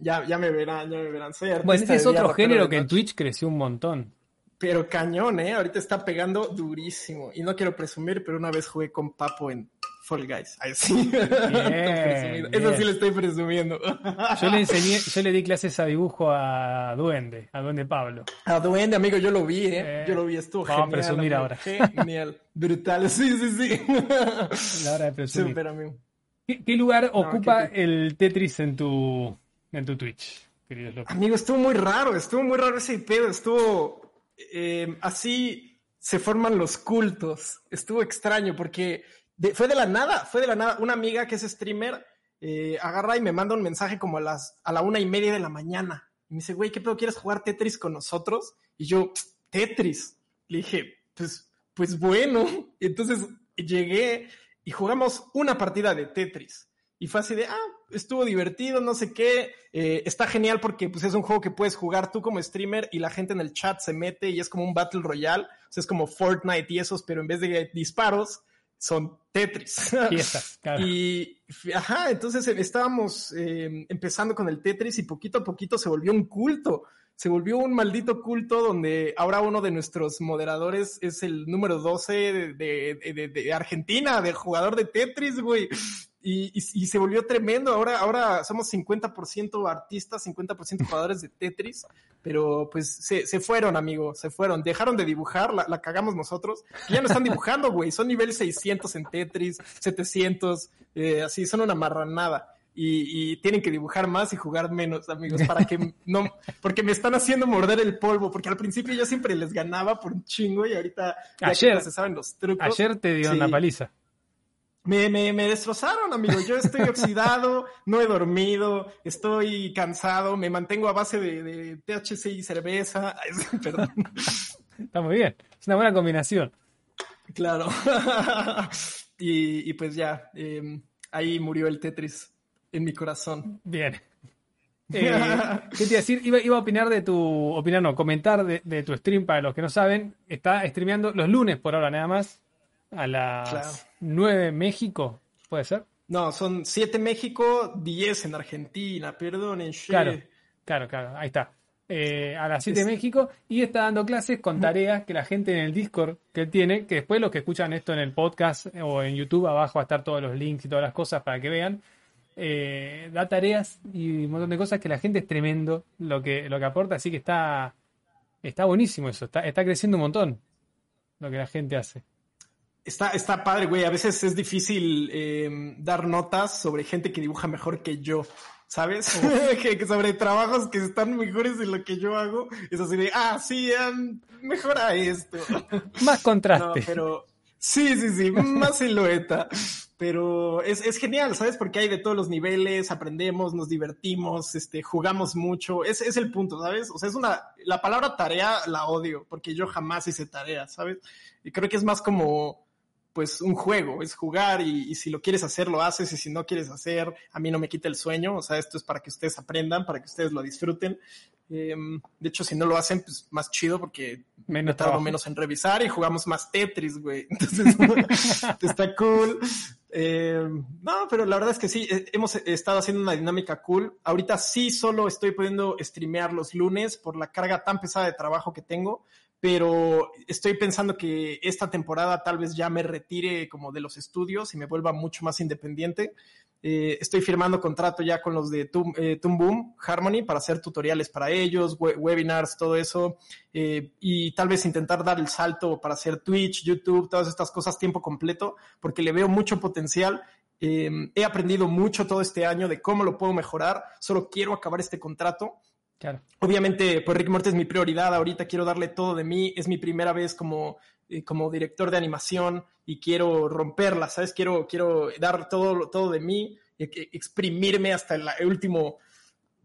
Ya, ya me verán, ya me verán. Soy Bueno, ese es día, otro género que en. Twitch creció un montón. Pero cañón, ¿eh? Ahorita está pegando durísimo. Y no quiero presumir, pero una vez jugué con Papo en Fall Guys. Ahí sí. [LAUGHS] Eso sí lo estoy presumiendo. Yo le [LAUGHS] enseñé, yo le di clases a dibujo a Duende, a Duende Pablo. A Duende, amigo, yo lo vi, ¿eh? Eh, yo lo vi, estuvo vamos a genial. presumir amigo. ahora. Genial. Brutal, [LAUGHS] sí, sí, sí. La hora de presumir. Súper, amigo. ¿Qué, qué lugar ocupa qué el Tetris en tu, en tu Twitch, queridos locos? Amigo, estuvo muy raro, estuvo muy raro ese pedo, estuvo eh, así se forman los cultos, estuvo extraño porque de- fue de la nada, fue de la nada. Una amiga que es streamer eh, agarra y me manda un mensaje como a las a la una y media de la mañana y me dice, güey, ¿qué pedo quieres jugar Tetris con nosotros? Y yo, Tetris. Le dije, pues, pues bueno. [LAUGHS] Entonces llegué y jugamos una partida de Tetris. Y fue así de, ah, estuvo divertido, no sé qué. Eh, está genial porque pues, es un juego que puedes jugar tú como streamer y la gente en el chat se mete y es como un Battle Royale. O sea, es como Fortnite y esos, pero en vez de disparos, son Tetris. [LAUGHS] Fiestas, claro. Y, ajá, entonces eh, estábamos eh, empezando con el Tetris y poquito a poquito se volvió un culto. Se volvió un maldito culto donde ahora uno de nuestros moderadores es el número 12 de, de- Argentina, de jugador de Tetris, güey. Y, y- se volvió tremendo. Ahora, ahora somos 50% artistas, 50% jugadores de Tetris. Pero pues se, se fueron, amigo, se fueron. Dejaron de dibujar, la, la cagamos nosotros. Ya no están dibujando, güey. Son nivel 600 en Tetris, 700, eh, así, son una marranada. Y, y tienen que dibujar más y jugar menos, amigos, para que [LAUGHS] no, porque me están haciendo morder el polvo, porque al principio yo siempre les ganaba por un chingo y ahorita ya Ayer- que se saben los trucos. Ayer te dio Sí. una paliza. Me, me, me, destrozaron, amigo. Yo estoy oxidado, no he dormido, estoy cansado, me mantengo a base de, de THC y cerveza. [LAUGHS] Perdón. Está muy bien, es una buena combinación. Claro. [LAUGHS] y, y, pues ya, eh, ahí murió el Tetris en mi corazón. Bien. [LAUGHS] Eh, ¿Qué te iba a decir? Iba, iba, a opinar de tu. Opinar, no, comentar de, de, tu stream para los que no saben. Está streameando los lunes por ahora nada más. A las claro. 9 México, ¿puede ser? No, son 7 México, 10 en Argentina, perdonen. Claro, claro, claro, ahí está. Eh, a las 7 de México y está dando clases con tareas que la gente en el Discord que tiene, que después los que escuchan esto en el podcast o en YouTube, abajo va a estar todos los links y todas las cosas para que vean. Eh, da tareas y un montón de cosas que la gente es tremendo lo que, lo que aporta, así que está, está buenísimo eso, está, está creciendo un montón lo que la gente hace. Está, está padre, güey. A veces es difícil eh, dar notas sobre gente que dibuja mejor que yo, ¿sabes? [LAUGHS] que, que, sobre trabajos que están mejores de lo que yo hago. Es así de, ah, sí, um, mejora esto. [LAUGHS] Más contraste. No, pero sí, sí, sí, más silueta. Pero es, es, genial, ¿sabes? Porque hay de todos los niveles, aprendemos, nos divertimos, este, jugamos mucho. Es, es el punto, ¿sabes? O sea, es una, la palabra tarea la odio, porque yo jamás hice tarea, ¿sabes? Y creo que es más como, pues un juego, es jugar y, y, si lo quieres hacer, lo haces y si no quieres hacer, a mí no me quita el sueño, o sea, esto es para que ustedes aprendan, para que ustedes lo disfruten. Eh, de hecho, si no lo hacen, pues más chido porque menos tardo menos en revisar y jugamos más Tetris, güey. [LAUGHS] Entonces, [LAUGHS] está cool. Eh, no, pero la verdad es que sí, hemos estado haciendo una dinámica cool. Ahorita sí solo estoy pudiendo streamear los lunes por la carga tan pesada de trabajo que tengo, pero estoy pensando que esta temporada tal vez ya me retire como de los estudios y me vuelva mucho más independiente. Eh, estoy firmando contrato ya con los de Tum, eh, Boom Harmony para hacer tutoriales para ellos, we webinars, todo eso, eh, y tal vez intentar dar el salto para hacer Twitch, YouTube, todas estas cosas tiempo completo, porque le veo mucho potencial. he aprendido mucho todo este año de cómo lo puedo mejorar, solo quiero acabar este contrato Claro. Obviamente, pues Rick Morty es mi prioridad. Ahorita quiero darle todo de mí. Es mi primera vez como, eh, como director de animación y quiero romperla, ¿sabes? Quiero, quiero dar todo, todo de mí, exprimirme hasta el último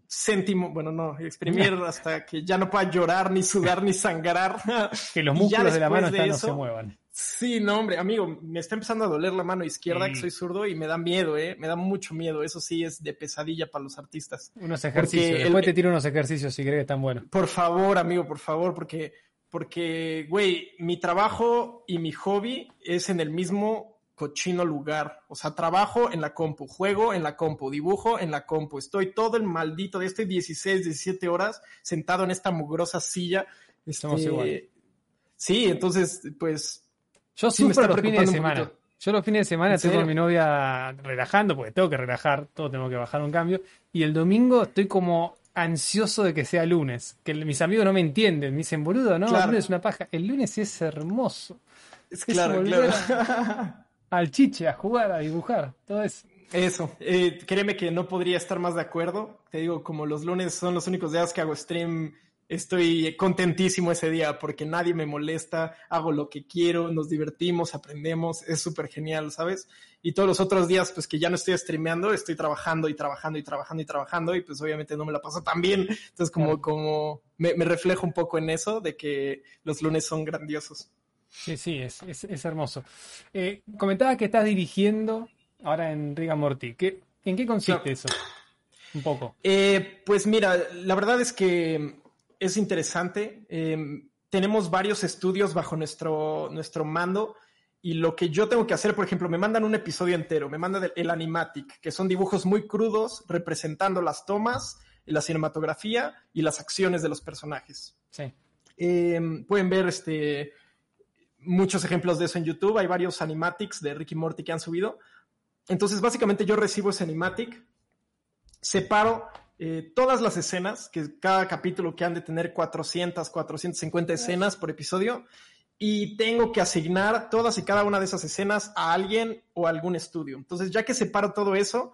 céntimo, bueno, no, exprimir hasta que ya no pueda llorar, ni sudar, ni sangrar. [LAUGHS] Que los músculos de la mano de eso, no se muevan. Sí, no, hombre, amigo, me está empezando a doler la mano izquierda, que soy zurdo, y me da miedo, ¿eh? Me da mucho miedo. Eso sí es de pesadilla para los artistas. Unos ejercicios. Porque Después el, te tiro unos ejercicios si crees que están buenos. Por favor, amigo, por favor, porque, porque, güey, mi trabajo y mi hobby es en el mismo cochino lugar. O sea, trabajo en la compu, juego en la compu, dibujo en la compu. Estoy todo el maldito de estoy 16, 17 horas sentado en esta mugrosa silla. Estamos este, igual. Sí, entonces, pues yo sí sufro los fines de semana. Yo los fines de semana estoy con mi novia relajando, porque tengo que relajar, todo tengo que bajar un cambio. Y el domingo estoy como ansioso de que sea lunes. Que mis amigos no me entienden. Me dicen, boludo, no, claro. el lunes es una paja. El lunes es hermoso. Es, claro, claro. A, [LAUGHS] al chiche, a jugar, a dibujar, todo eso. Eso, eh, créeme que no podría estar más de acuerdo. Te digo, como los lunes son los únicos días que hago stream estoy contentísimo ese día porque nadie me molesta, hago lo que quiero, nos divertimos, aprendemos, es súper genial, ¿sabes? Y todos los otros días, pues que ya no estoy streameando, estoy trabajando y trabajando y trabajando y trabajando y pues obviamente no me la paso tan bien. Entonces como, como me, me reflejo un poco en eso de que los lunes son grandiosos. Sí, sí, es, es, es hermoso. Eh, comentaba que estás dirigiendo ahora en Riga Morty. ¿Qué, ¿En qué consiste no. eso? Un poco. Eh, pues mira, la verdad es que es interesante. Eh, tenemos varios estudios bajo nuestro, nuestro mando y lo que yo tengo que hacer, por ejemplo, me mandan un episodio entero, me mandan el animatic, que son dibujos muy crudos representando las tomas, la cinematografía y las acciones de los personajes. Sí. Eh, pueden ver este, muchos ejemplos de eso en YouTube. Hay varios animatics de Ricky Morty que han subido. Entonces, básicamente yo recibo ese animatic, separo eh, todas las escenas, que cada capítulo que han de tener 400, 450 escenas por episodio, y tengo que asignar todas y cada una de esas escenas a alguien o a algún estudio. Entonces, ya que separo todo eso,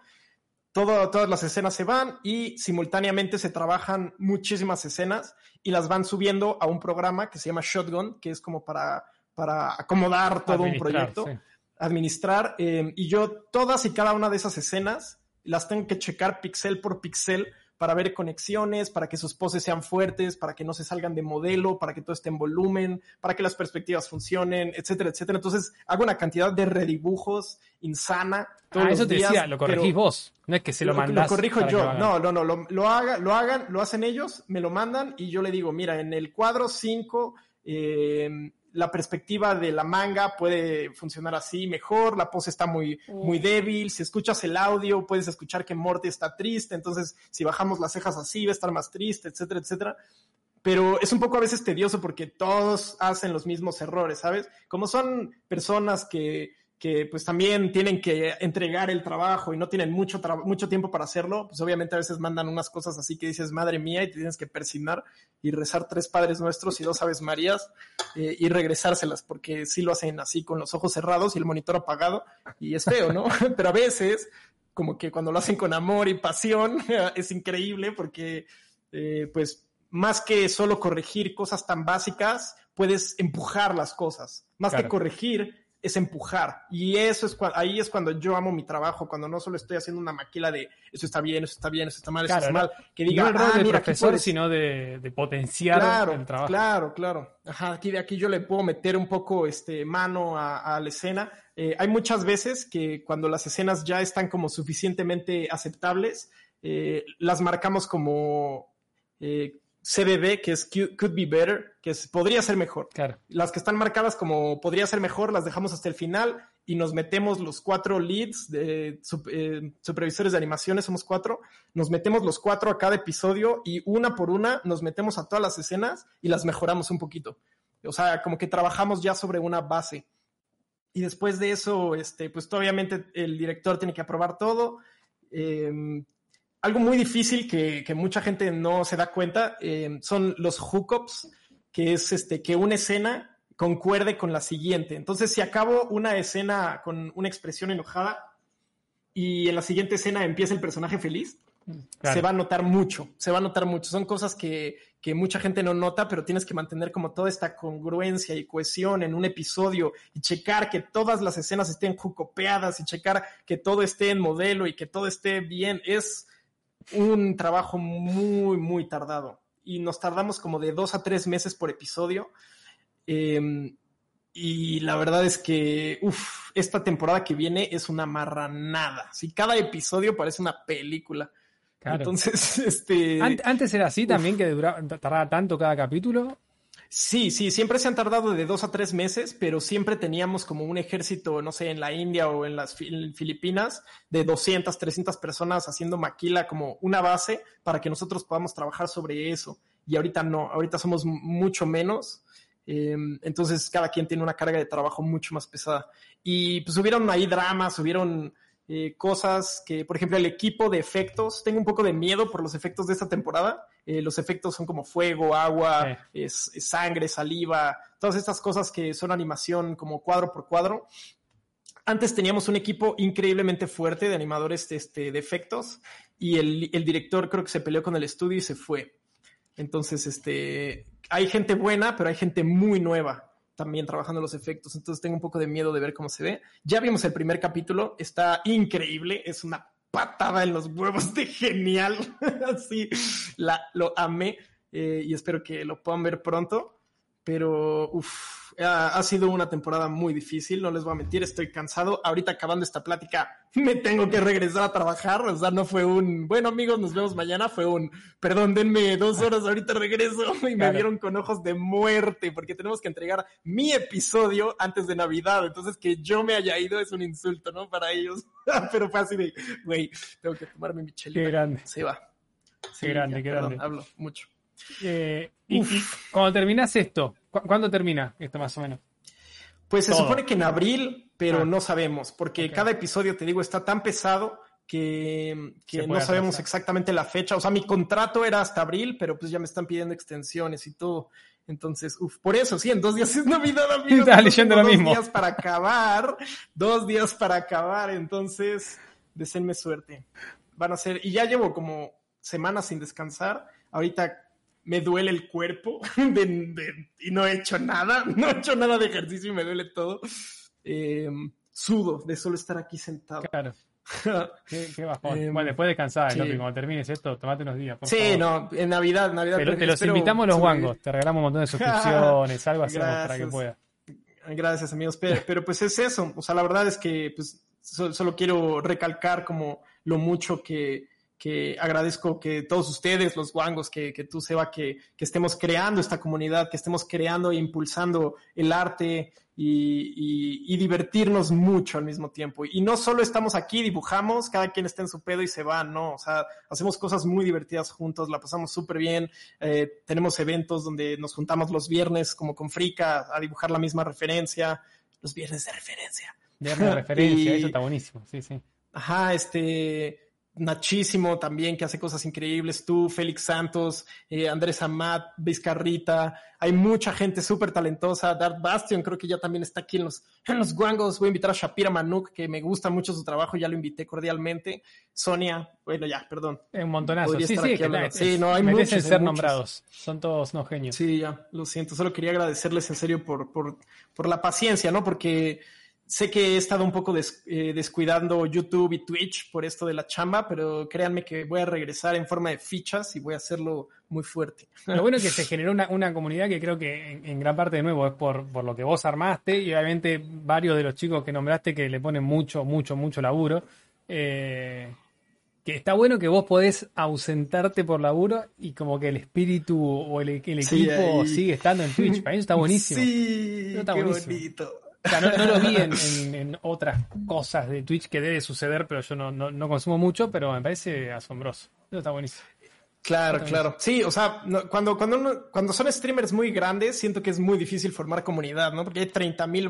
todo, todas las escenas se van y simultáneamente se trabajan muchísimas escenas y las van subiendo a un programa que se llama Shotgun, que es como para, para acomodar todo un proyecto. Sí. administrar eh, y yo todas y cada una de esas escenas las tengo que checar pixel por pixel para ver conexiones, para que sus poses sean fuertes, para que no se salgan de modelo, para que todo esté en volumen, para que las perspectivas funcionen, etcétera, etcétera. Entonces hago una cantidad de redibujos insana. Todos ah, eso te decía, lo corregís vos, no es que se lo, lo Lo corrijo yo, no, no, no, lo, lo, haga, lo hagan, lo hacen ellos, me lo mandan y yo le digo, mira, en el cuadro 5 eh, la perspectiva de la manga puede funcionar así mejor, la pose está muy, muy débil, si escuchas el audio puedes escuchar que Morty está triste, entonces si bajamos las cejas así va a estar más triste, etcétera, etcétera. Pero es un poco a veces tedioso porque todos hacen los mismos errores, ¿sabes? Como son personas que que pues también tienen que entregar el trabajo y no tienen mucho, mucho tiempo para hacerlo, pues obviamente a veces mandan unas cosas así que dices, madre mía, y te tienes que persignar y rezar tres Padres Nuestros y dos Aves Marías eh, y regresárselas, porque sí lo hacen así con los ojos cerrados y el monitor apagado y es feo, ¿no? [LAUGHS] Pero a veces, como que cuando lo hacen con amor y pasión, [LAUGHS] es increíble porque, eh, pues, más que solo corregir cosas tan básicas, puedes empujar las cosas. Más que corregir, es empujar. Y eso es ahí es cuando yo amo mi trabajo, cuando no solo estoy haciendo una maquila de eso está bien, eso está bien, eso está mal, eso está mal, que diga, no el rol ah, de profesor, sino de, de potenciar claro, el trabajo. Claro, claro. Ajá, aquí de aquí yo le puedo meter un poco este mano a, la escena. Eh, hay muchas veces que cuando las escenas ya están como suficientemente aceptables, eh, las marcamos como eh, CBB, que es could be better, que es podría ser mejor. Claro. Las que están marcadas como podría ser mejor, las dejamos hasta el final y nos metemos los cuatro leads de eh, supervisores de animaciones, somos cuatro, nos metemos los cuatro a cada episodio y una por una nos metemos a todas las escenas y las mejoramos un poquito. O sea, como que trabajamos ya sobre una base. Y después de eso, este, pues obviamente el director tiene que aprobar todo. Eh, algo muy difícil que, mucha gente no se da cuenta eh, son los hookups, que es este, que una escena concuerde con la siguiente. Entonces, si acabo una escena con una expresión enojada y en la siguiente escena empieza el personaje feliz, se va a notar mucho, se va a notar mucho. Son cosas que, que, mucha gente no nota, pero tienes que mantener como toda esta congruencia y cohesión en un episodio y checar que todas las escenas estén hookupeadas y checar que todo esté en modelo y que todo esté bien. Es, un trabajo muy, muy tardado. Y nos tardamos como de dos a tres meses por episodio. Em, y la verdad es que, uff, esta temporada que viene es una marranada. Si cada episodio parece una película. Entonces, [LAUGHS] este. Antes era así también, que duraba, tardaba tanto cada capítulo. Sí, sí, siempre se han tardado de dos a tres meses, pero siempre teníamos como un ejército, no sé, en la India o en las Filipinas, de 200, 300 personas haciendo maquila como una base para que nosotros podamos trabajar sobre eso. Y ahorita no, ahorita somos mucho menos. Em, entonces cada quien tiene una carga de trabajo mucho más pesada. Y pues hubieron ahí dramas, hubieron eh, cosas que, por ejemplo, el equipo de efectos, tengo un poco de miedo por los efectos de esta temporada. Eh, los efectos son como fuego, agua, es, sangre, saliva, todas estas cosas que son animación como cuadro por cuadro. Antes teníamos un equipo increíblemente fuerte de animadores este, de efectos y el, el director creo que se peleó con el estudio y se fue. Entonces, este, hay gente buena, pero hay gente muy nueva también trabajando los efectos, entonces tengo un poco de miedo de ver cómo se ve. Ya vimos el primer capítulo, está increíble, es una patada en los huevos de genial, [LAUGHS] así la, lo amé eh, y espero que lo puedan ver pronto, pero uff ha, sido una temporada muy difícil, no les voy a mentir, estoy cansado. Ahorita acabando esta plática, me tengo que regresar a trabajar. O sea, no fue un, bueno amigos, nos vemos mañana, fue un, perdón, denme dos horas, ahorita regreso. [LAUGHS] Y me vieron con ojos de muerte, porque tenemos que entregar mi episodio antes de Navidad. Entonces, que yo me haya ido es un insulto, ¿no? Para ellos. [LAUGHS] Pero fue así de, güey, tengo que tomarme mi chelita. Qué grande. Se va. qué grande, qué grande. hablo mucho. Eh, y, cuando terminas esto, ¿cuándo termina esto más o menos? Pues se supone que en abril, pero ah. no sabemos, porque cada episodio, te digo, está tan pesado que, no sabemos exactamente la fecha. O sea, mi contrato era hasta abril, pero pues ya me están pidiendo extensiones y todo. Entonces, uff, por eso, sí, en dos días es Navidad, [LAUGHS] amigos. leyendo lo mismo. Dos días para acabar, dos días para acabar, entonces, deseenme suerte. Van a ser, y ya llevo como semanas sin descansar. Ahorita me duele el cuerpo [LAUGHS] y no he hecho nada, [LAUGHS] no he hecho nada de ejercicio y me duele todo. Em, sudo de solo estar aquí sentado. Claro. [LAUGHS] qué, bajón. Em, bueno, después descansar, sí. cuando termines esto, tomate unos días. sí, no, en Navidad, Navidad. Pero, te los invitamos los guangos, te regalamos un montón de suscripciones, algo así para que puedas. Gracias, amigos. Pero, pues es eso. O sea, la verdad es que pues, solo quiero recalcar como lo mucho que, que agradezco que todos ustedes, los guangos, que, que tú, Seba, que, que, estemos creando esta comunidad, que estemos creando e impulsando el arte y, y, divertirnos mucho al mismo tiempo. Y no solo estamos aquí, dibujamos, cada quien está en su pedo y se va, no, o sea, hacemos cosas muy divertidas juntos, la pasamos súper bien, eh, tenemos eventos donde nos juntamos los viernes como con Frica a dibujar la misma referencia, los viernes de referencia. Viernes de referencia, [LAUGHS] eso está buenísimo, sí, sí. Ajá, este, Nachísimo también, que hace cosas increíbles, tú, Félix Santos, eh, Andrés Amat, Vizcarrita, hay mucha gente súper talentosa, Dart Bastion creo que ya también está aquí en los, en los guangos, voy a invitar a Shapira Manuk, que me gusta mucho su trabajo, ya lo invité cordialmente, Sonia, bueno ya, perdón. Un montonazo, sí, sí, sí, no, hay muchos. ser nombrados, son todos no genios. Sí, ya, lo siento, solo quería agradecerles en serio por, por, por la paciencia, ¿no? Porque Sé que he estado un poco eh, descuidando YouTube y Twitch por esto de la chamba, pero créanme que voy a regresar en forma de fichas y voy a hacerlo muy fuerte. Lo bueno es que se [LAUGHS] generó una, comunidad que creo que en, gran parte de nuevo es por, por lo que vos armaste y obviamente varios de los chicos que nombraste que le ponen mucho, mucho, mucho laburo. Eh, que está bueno que vos podés ausentarte por laburo y como que el espíritu o el, equipo sigue estando en Twitch. Para eso está [LAUGHS] buenísimo. Sí, está qué bonito no, lo vi en, otras cosas de Twitch que debe suceder, pero yo no, consumo mucho, pero me parece asombroso. Eso está buenísimo. Claro, claro. Sí, o sea, cuando, cuando, cuando son streamers muy grandes, siento que es muy difícil formar comunidad, ¿no? Porque hay 30 mil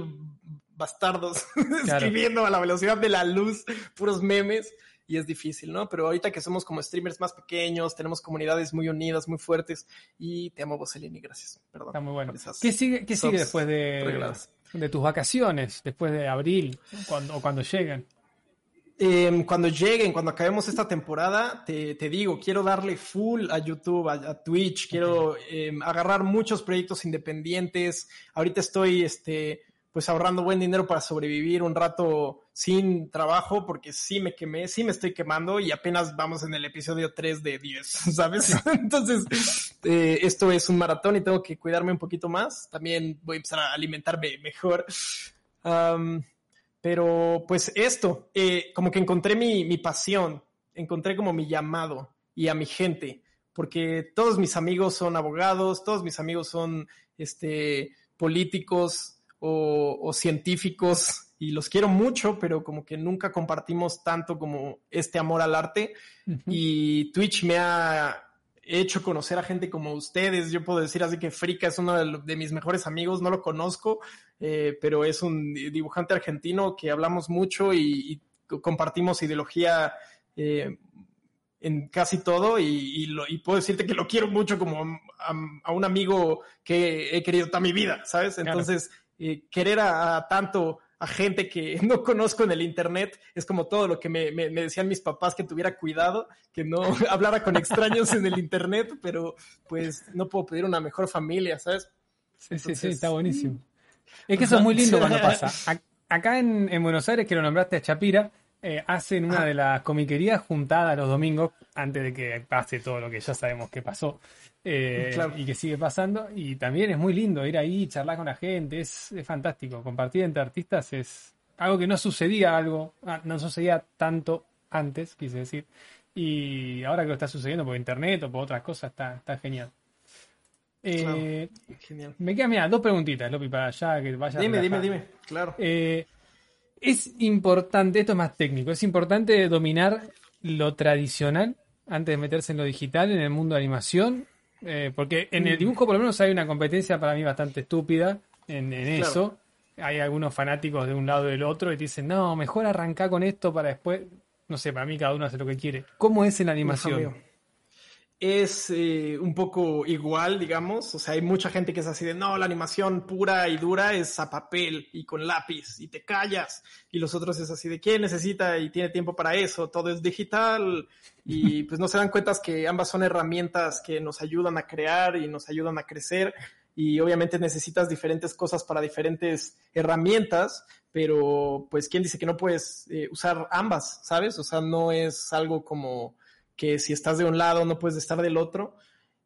bastardos [LAUGHS] escribiendo a la velocidad de la luz, puros memes, y es difícil, ¿no? Pero ahorita que somos como streamers más pequeños, tenemos comunidades muy unidas, muy fuertes, y te amo, Boselini, gracias. Perdón. Está muy bueno. ¿Qué sigue, qué sigue después de, de tus vacaciones después de abril cuando, o cuando lleguen? Em, cuando lleguen, cuando acabemos esta temporada, te, digo, quiero darle full a YouTube, a, Twitch, quiero em, agarrar muchos proyectos independientes. Ahorita estoy este, pues ahorrando buen dinero para sobrevivir un rato sin trabajo, porque sí me quemé, sí me estoy quemando y apenas vamos en el episodio 3 de 10, [LAUGHS] ¿sabes? [LAUGHS] Entonces, eh, esto es un maratón y tengo que cuidarme un poquito más. También voy a empezar a alimentarme mejor. pero pues esto, eh, como que encontré mi, mi pasión, encontré como mi llamado y a mi gente, porque todos mis amigos son abogados, todos mis amigos son este, políticos, o, científicos y los quiero mucho, pero como que nunca compartimos tanto como este amor al arte. Y Twitch me ha hecho conocer a gente como ustedes. Yo puedo decir así que Frika es uno de, mis mejores amigos, no lo conozco, eh, pero es un dibujante argentino que hablamos mucho y, compartimos ideología. Eh, en casi todo y, puedo decirte que lo quiero mucho como a, un amigo que he querido toda mi vida, ¿sabes? Entonces, eh, querer a, tanto a gente que [LAUGHS] no conozco en el internet es como todo lo que me, decían mis papás que tuviera cuidado, que no [LAUGHS] hablara con extraños en el internet, pero pues no puedo pedir una mejor familia, ¿sabes? Sí, sí, sí, está buenísimo. Es que eso es muy lindo cuando [LAUGHS] pasa. Acá en, Buenos Aires, que lo nombraste a Chapira, eh, hacen una de las comiquerías juntadas los domingos, antes de que pase todo lo que ya sabemos que pasó. Eh, y que sigue pasando. Y también es muy lindo ir ahí, charlar con la gente, es, fantástico. Compartir entre artistas es algo que no sucedía, algo, ah, no sucedía tanto antes, quise decir. Y ahora que lo está sucediendo por internet o por otras cosas, está, está genial. Eh, genial. Me quedan, mira, dos preguntitas, Lopi, para allá que vaya. Dime, dime, dime, claro. Eh, es importante, esto es más técnico, es importante dominar lo tradicional antes de meterse en lo digital en el mundo de animación eh, porque en el mm. dibujo por lo menos hay una competencia para mí bastante estúpida en, eso. Hay algunos fanáticos de un lado y del otro y te dicen, no, mejor arrancar con esto para después, no sé, para mí cada uno hace lo que quiere. ¿Cómo es en la animación? Es eh, un poco igual, digamos. O sea, hay mucha gente que es así de, no, la animación pura y dura es a papel y con lápiz y te callas. Y los otros es así de, ¿quién necesita y tiene tiempo para eso? Todo es digital. Y [LAUGHS] pues no se dan cuenta que ambas son herramientas que nos ayudan a crear y nos ayudan a crecer. y obviamente necesitas diferentes cosas para diferentes herramientas, pero pues quién dice que no puedes eh, usar ambas, ¿sabes? O sea, no es algo como que si estás de un lado no puedes estar del otro.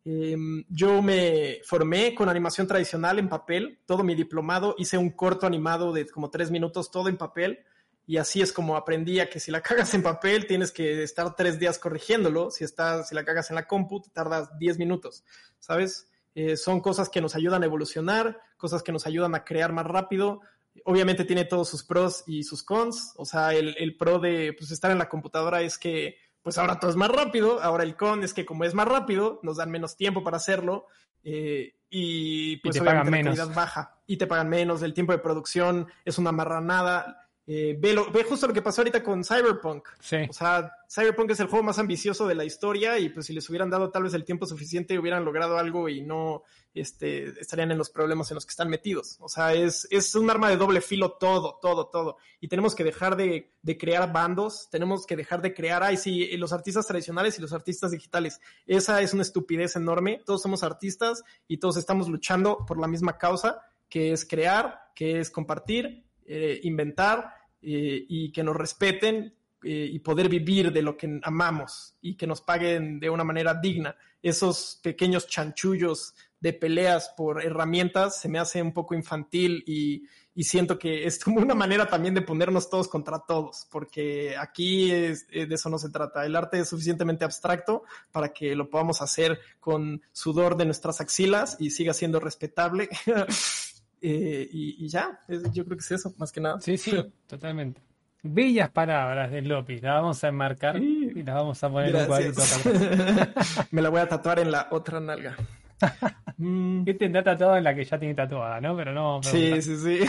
Em, yo me formé con animación tradicional en papel, todo mi diplomado, hice un corto animado de como tres minutos, todo en papel, y así es como aprendí a que si la [LAUGHS] cagas en papel tienes que estar tres días corrigiéndolo, si, estás, si la cagas en la compu tardas diez minutos, ¿sabes? Eh, son cosas que nos ayudan a evolucionar, cosas que nos ayudan a crear más rápido. Obviamente tiene todos sus pros y sus cons, o sea, el, el pro de pues, estar en la computadora es que pues ahora todo es más rápido, ahora el con es que como es más rápido, nos dan menos tiempo para hacerlo eh, y pues te pagan menos. calidad baja y te pagan menos, el tiempo de producción es una marranada. Eh, ve, ve, justo lo que pasó ahorita con Cyberpunk. Sí. O sea, Cyberpunk es el juego más ambicioso de la historia y pues si les hubieran dado tal vez el tiempo suficiente hubieran logrado algo y no este, estarían en los problemas en los que están metidos. O sea, es, es un arma de doble filo todo, todo, todo. Y tenemos que dejar de, de crear bandos, tenemos que dejar de crear, ay, sí, los artistas tradicionales y los artistas digitales. Esa es una estupidez enorme. Todos somos artistas y todos estamos luchando por la misma causa, que es crear, que es compartir, eh, inventar eh, y que nos respeten eh, y poder vivir de lo que amamos y que nos paguen de una manera digna. Esos pequeños chanchullos de peleas por herramientas se me hace un poco infantil y, y siento que es [LAUGHS] como una manera también de ponernos todos contra todos, porque aquí es, de eso no se trata. El arte es suficientemente abstracto para que lo podamos hacer con sudor de nuestras axilas y siga siendo respetable. [LAUGHS] Eh, y, y, ya, yo creo que es eso, más que nada. Sí, sí, [LAUGHS] totalmente. Bellas palabras de López, las vamos a enmarcar sí. y las vamos a poner Gracias. en un cuadrito. [LAUGHS] Me la voy a tatuar en la otra nalga. [LAUGHS] mm. Este está tatuado en la que ya tiene tatuada, ¿no? Pero no. Sí, sí, sí.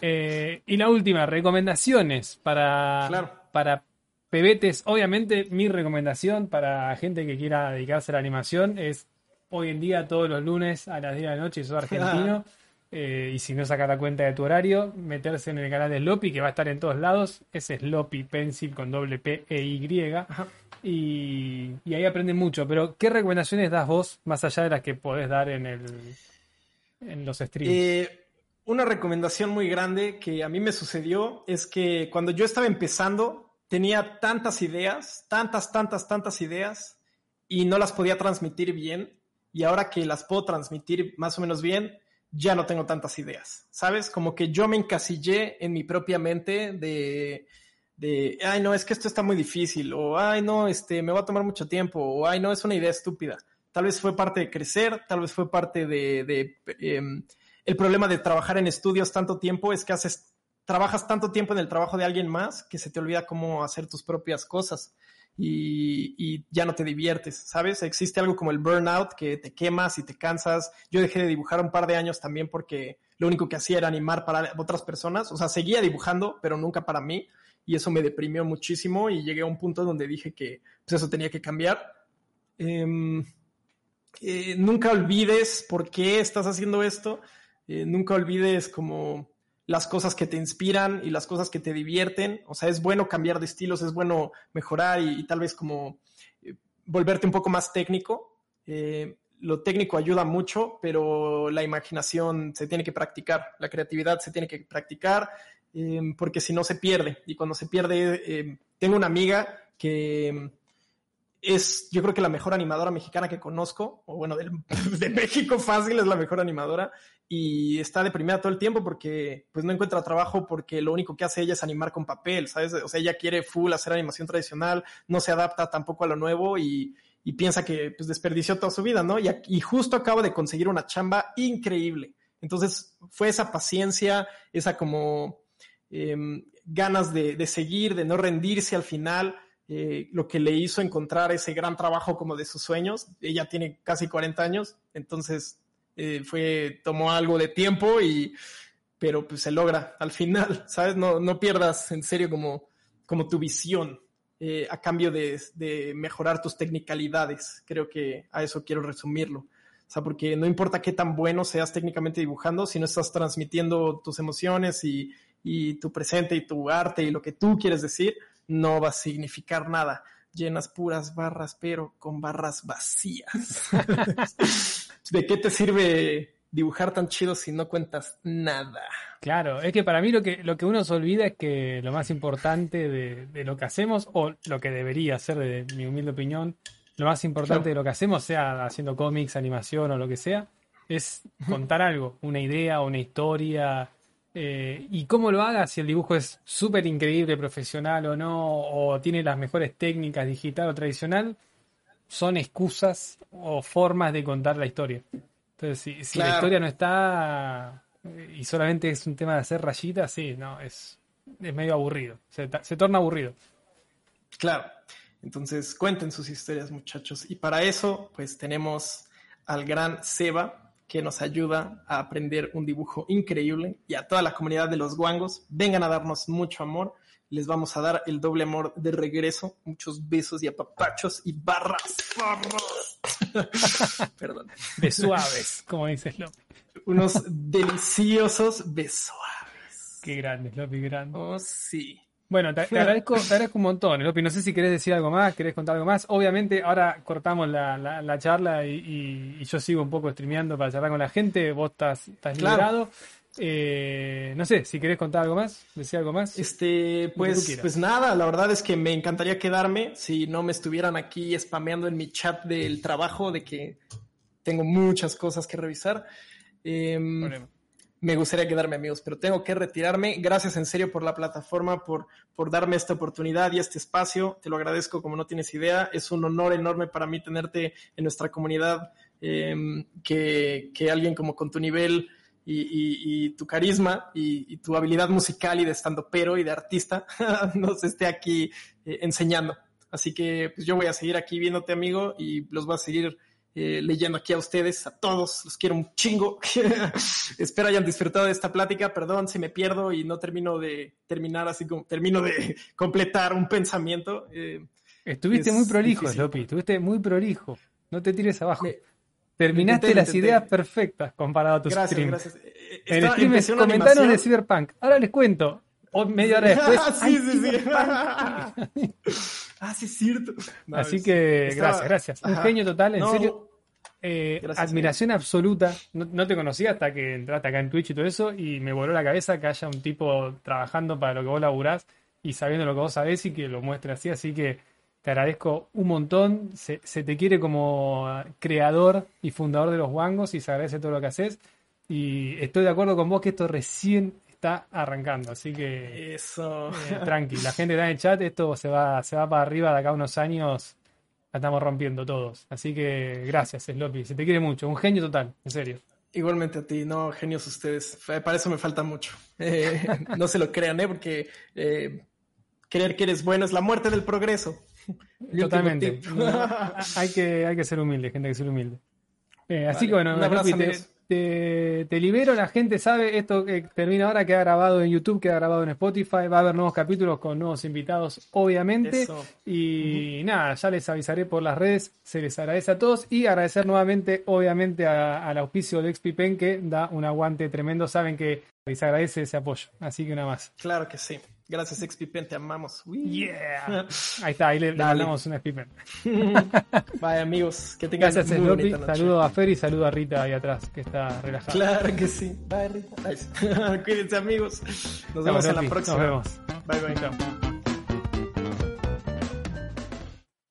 eh, y la última, recomendaciones para, claro. para pebetes. Obviamente, mi recomendación para gente que quiera dedicarse a la animación es hoy en día todos los lunes a las 10 de la noche, sos [LAUGHS] argentino, eh, y si no saca la cuenta de tu horario, meterse en el canal de Sloppy, que va a estar en todos lados, es Sloppy Pencil con doble P E Y, y, y, ahí aprenden mucho. Pero, ¿qué recomendaciones das vos, más allá de las que podés dar en, el, en los streams? Eh, una recomendación muy grande que a mí me sucedió es que cuando yo estaba empezando, tenía tantas ideas, tantas, tantas, tantas ideas, y no las podía transmitir bien y ahora que las puedo transmitir más o menos bien, ya no tengo tantas ideas, ¿sabes? Como que yo me encasillé en mi propia mente de, de, ay, no, es que esto está muy difícil, o ay, no, este, me va a tomar mucho tiempo, o ay, no, es una idea estúpida. Tal vez fue parte de crecer, tal vez fue parte de, eh, el problema de trabajar en estudios tanto tiempo es que haces, trabajas tanto tiempo en el trabajo de alguien más que se te olvida cómo hacer tus propias cosas y, ya no te diviertes, ¿sabes? Existe algo como el burnout que te quemas y te cansas. Yo dejé de dibujar un par de años también porque lo único que hacía era animar para otras personas. O sea, seguía dibujando, pero nunca para mí. Y eso me deprimió muchísimo y llegué a un punto donde dije que pues eso tenía que cambiar. Eh, eh, nunca olvides por qué estás haciendo esto. Eh, nunca olvides como las cosas que te inspiran y las cosas que te divierten. O sea, es bueno cambiar de estilos, es bueno mejorar y, tal vez como eh, volverte un poco más técnico. Eh, lo técnico ayuda mucho, pero la imaginación se tiene que practicar, la creatividad se tiene que practicar, eh, porque si no se pierde. Y cuando se pierde, tengo una amiga que es, yo creo que la mejor animadora mexicana que conozco, o bueno, [LAUGHS] de, México fácil es la mejor animadora, y está deprimida todo el tiempo porque pues no encuentra trabajo porque lo único que hace ella es animar con papel, ¿sabes? O sea, ella quiere full hacer animación tradicional, no se adapta tampoco a lo nuevo y, y piensa que pues desperdició toda su vida, ¿no? Y, justo acaba de conseguir una chamba increíble. Entonces fue esa paciencia, esa como eh, ganas de, de, seguir, de no rendirse al final, eh, lo que le hizo encontrar ese gran trabajo como de sus sueños. Ella tiene casi 40 años, entonces eh, fue, tomó algo de tiempo y, pero pues se logra al final, [LAUGHS] ¿sabes? No, no pierdas en serio como, como tu visión eh, a cambio de, de, mejorar tus technicalidades. Creo que a eso quiero resumirlo. O sea, porque no importa qué tan bueno seas técnicamente dibujando, si no estás transmitiendo tus emociones y, y tu presente y tu arte y lo que tú quieres decir, no va a significar nada. llenas puras barras, pero con barras vacías. [LAUGHS] ¿De qué te sirve dibujar tan chido si no cuentas nada? Claro, es que para mí lo que, lo que uno se olvida es que lo más importante de, de lo que hacemos, o lo que debería ser, de mi humilde opinión, lo más importante Claro. de lo que hacemos, sea haciendo cómics, animación o lo que sea, es contar algo, una idea, una historia. Eh, y cómo lo hagas, si el dibujo es súper increíble, profesional o no, o tiene las mejores técnicas digital o tradicional, son excusas o formas de contar la historia. Entonces, si, si la historia no está eh, y solamente es un tema de hacer rayitas, sí, no, es, es medio aburrido. Se, se torna aburrido. Claro. Entonces, cuenten sus historias, muchachos. Y para eso, pues tenemos al gran Seba, que nos ayuda a aprender un dibujo increíble. Y a toda la comunidad de los guangos, vengan a darnos mucho amor. Les vamos a dar el doble amor de regreso. Muchos besos y apapachos y barras. barras. [LAUGHS] Perdón. De suaves, como dices Lopi. Unos deliciosos besuaves. Qué grande, Lopi, grande. Oh, sí. Bueno, te, te agradezco, te agradezco un montón, Lopi. No sé si querés decir algo más, querés contar algo más. Obviamente, ahora cortamos la, la- la charla y, y- y yo sigo un poco streameando para charlar con la gente. Vos estás, estás Claro. liberado. Eh, no sé, si querés contar algo más, decir algo más. Este, pues, pues nada, la verdad es que me encantaría quedarme si no me estuvieran aquí spameando en mi chat del trabajo de que tengo muchas cosas que revisar. Problema. Me gustaría quedarme, amigos, pero tengo que retirarme. Gracias en serio por la plataforma, por, por darme esta oportunidad y este espacio. Te lo agradezco como no tienes idea. Es un honor enorme para mí tenerte en nuestra comunidad, em, que, que alguien como con tu nivel y, y- tu carisma y, y tu habilidad musical y de estando pero y de artista [LAUGHS] nos esté aquí eh, enseñando. Así que pues, yo voy a seguir aquí viéndote, amigo, y los voy a seguir eh, leyendo aquí a ustedes, a todos. Los quiero un chingo. [LAUGHS] Espero hayan disfrutado de esta plática. Perdón si me pierdo y no termino de terminar así como termino de [LAUGHS] completar un pensamiento. Eh, Estuviste es muy prolijo, difícil. Lopi. Estuviste muy prolijo. No te tires abajo. me- Terminaste intenté, las ideas perfectas comparado a tus gracias, streams. gracias. Eh, estaba- streams empecé una comentaron de. Cyberpunk. Ahora les cuento. O media hora [LAUGHS] después. Sí, ¡ay, sí, sí. Ah, sí, es cierto. [LAUGHS] No, Así es- que estaba- gracias, gracias. Un Ajá. genio total, en No, serio. Eh, Gracias, admiración absoluta. No, no te conocía hasta que entraste acá en Twitch y todo eso. Y me voló la cabeza que haya un tipo trabajando para lo que vos laburás y sabiendo lo que vos sabés y que lo muestre así. Así que te agradezco un montón. Se, se te quiere como creador y fundador de los Wangos y se agradece todo lo que haces. Y estoy de acuerdo con vos que esto recién está arrancando. Así que Eso. eh, tranqui, la gente está en el chat, esto se va, se va para arriba de acá a unos años, la estamos rompiendo todos. Así que gracias, Sloppy, se te quiere mucho, un genio total, en serio. Igualmente a ti, no, genios ustedes. Fa- Para eso me falta mucho. Eh, [LAUGHS] no se lo crean, ¿eh? Porque eh, creer que eres bueno es la muerte del progreso. Totalmente. No, hay, que, hay que ser humilde, gente, hay que ser humilde. Eh, así que bueno, un abrazo, te, te- libero, la gente sabe, esto que termina ahora, queda grabado en YouTube, queda grabado en Spotify, va a haber nuevos capítulos con nuevos invitados, obviamente. Eso. Y nada, ya les avisaré por las redes, se les agradece a todos y agradecer nuevamente, obviamente, al auspicio de XPPen que da un aguante tremendo. Saben que les agradece ese apoyo, así que nada más. Claro que sí. Gracias, XPPen, te amamos. Uy. Yeah. Ahí está, ahí le, le mandamos un XPPen. [LAUGHS] Bye, amigos. Que tengan Gracias, muy bonita noche. Saludo a Fer y saludo a Rita ahí atrás, que está relajada. Claro que sí. Bye, Rita. [LAUGHS] Cuídense, amigos. Nos vemos en la próxima. Nos vemos. Bye, bye. Chao.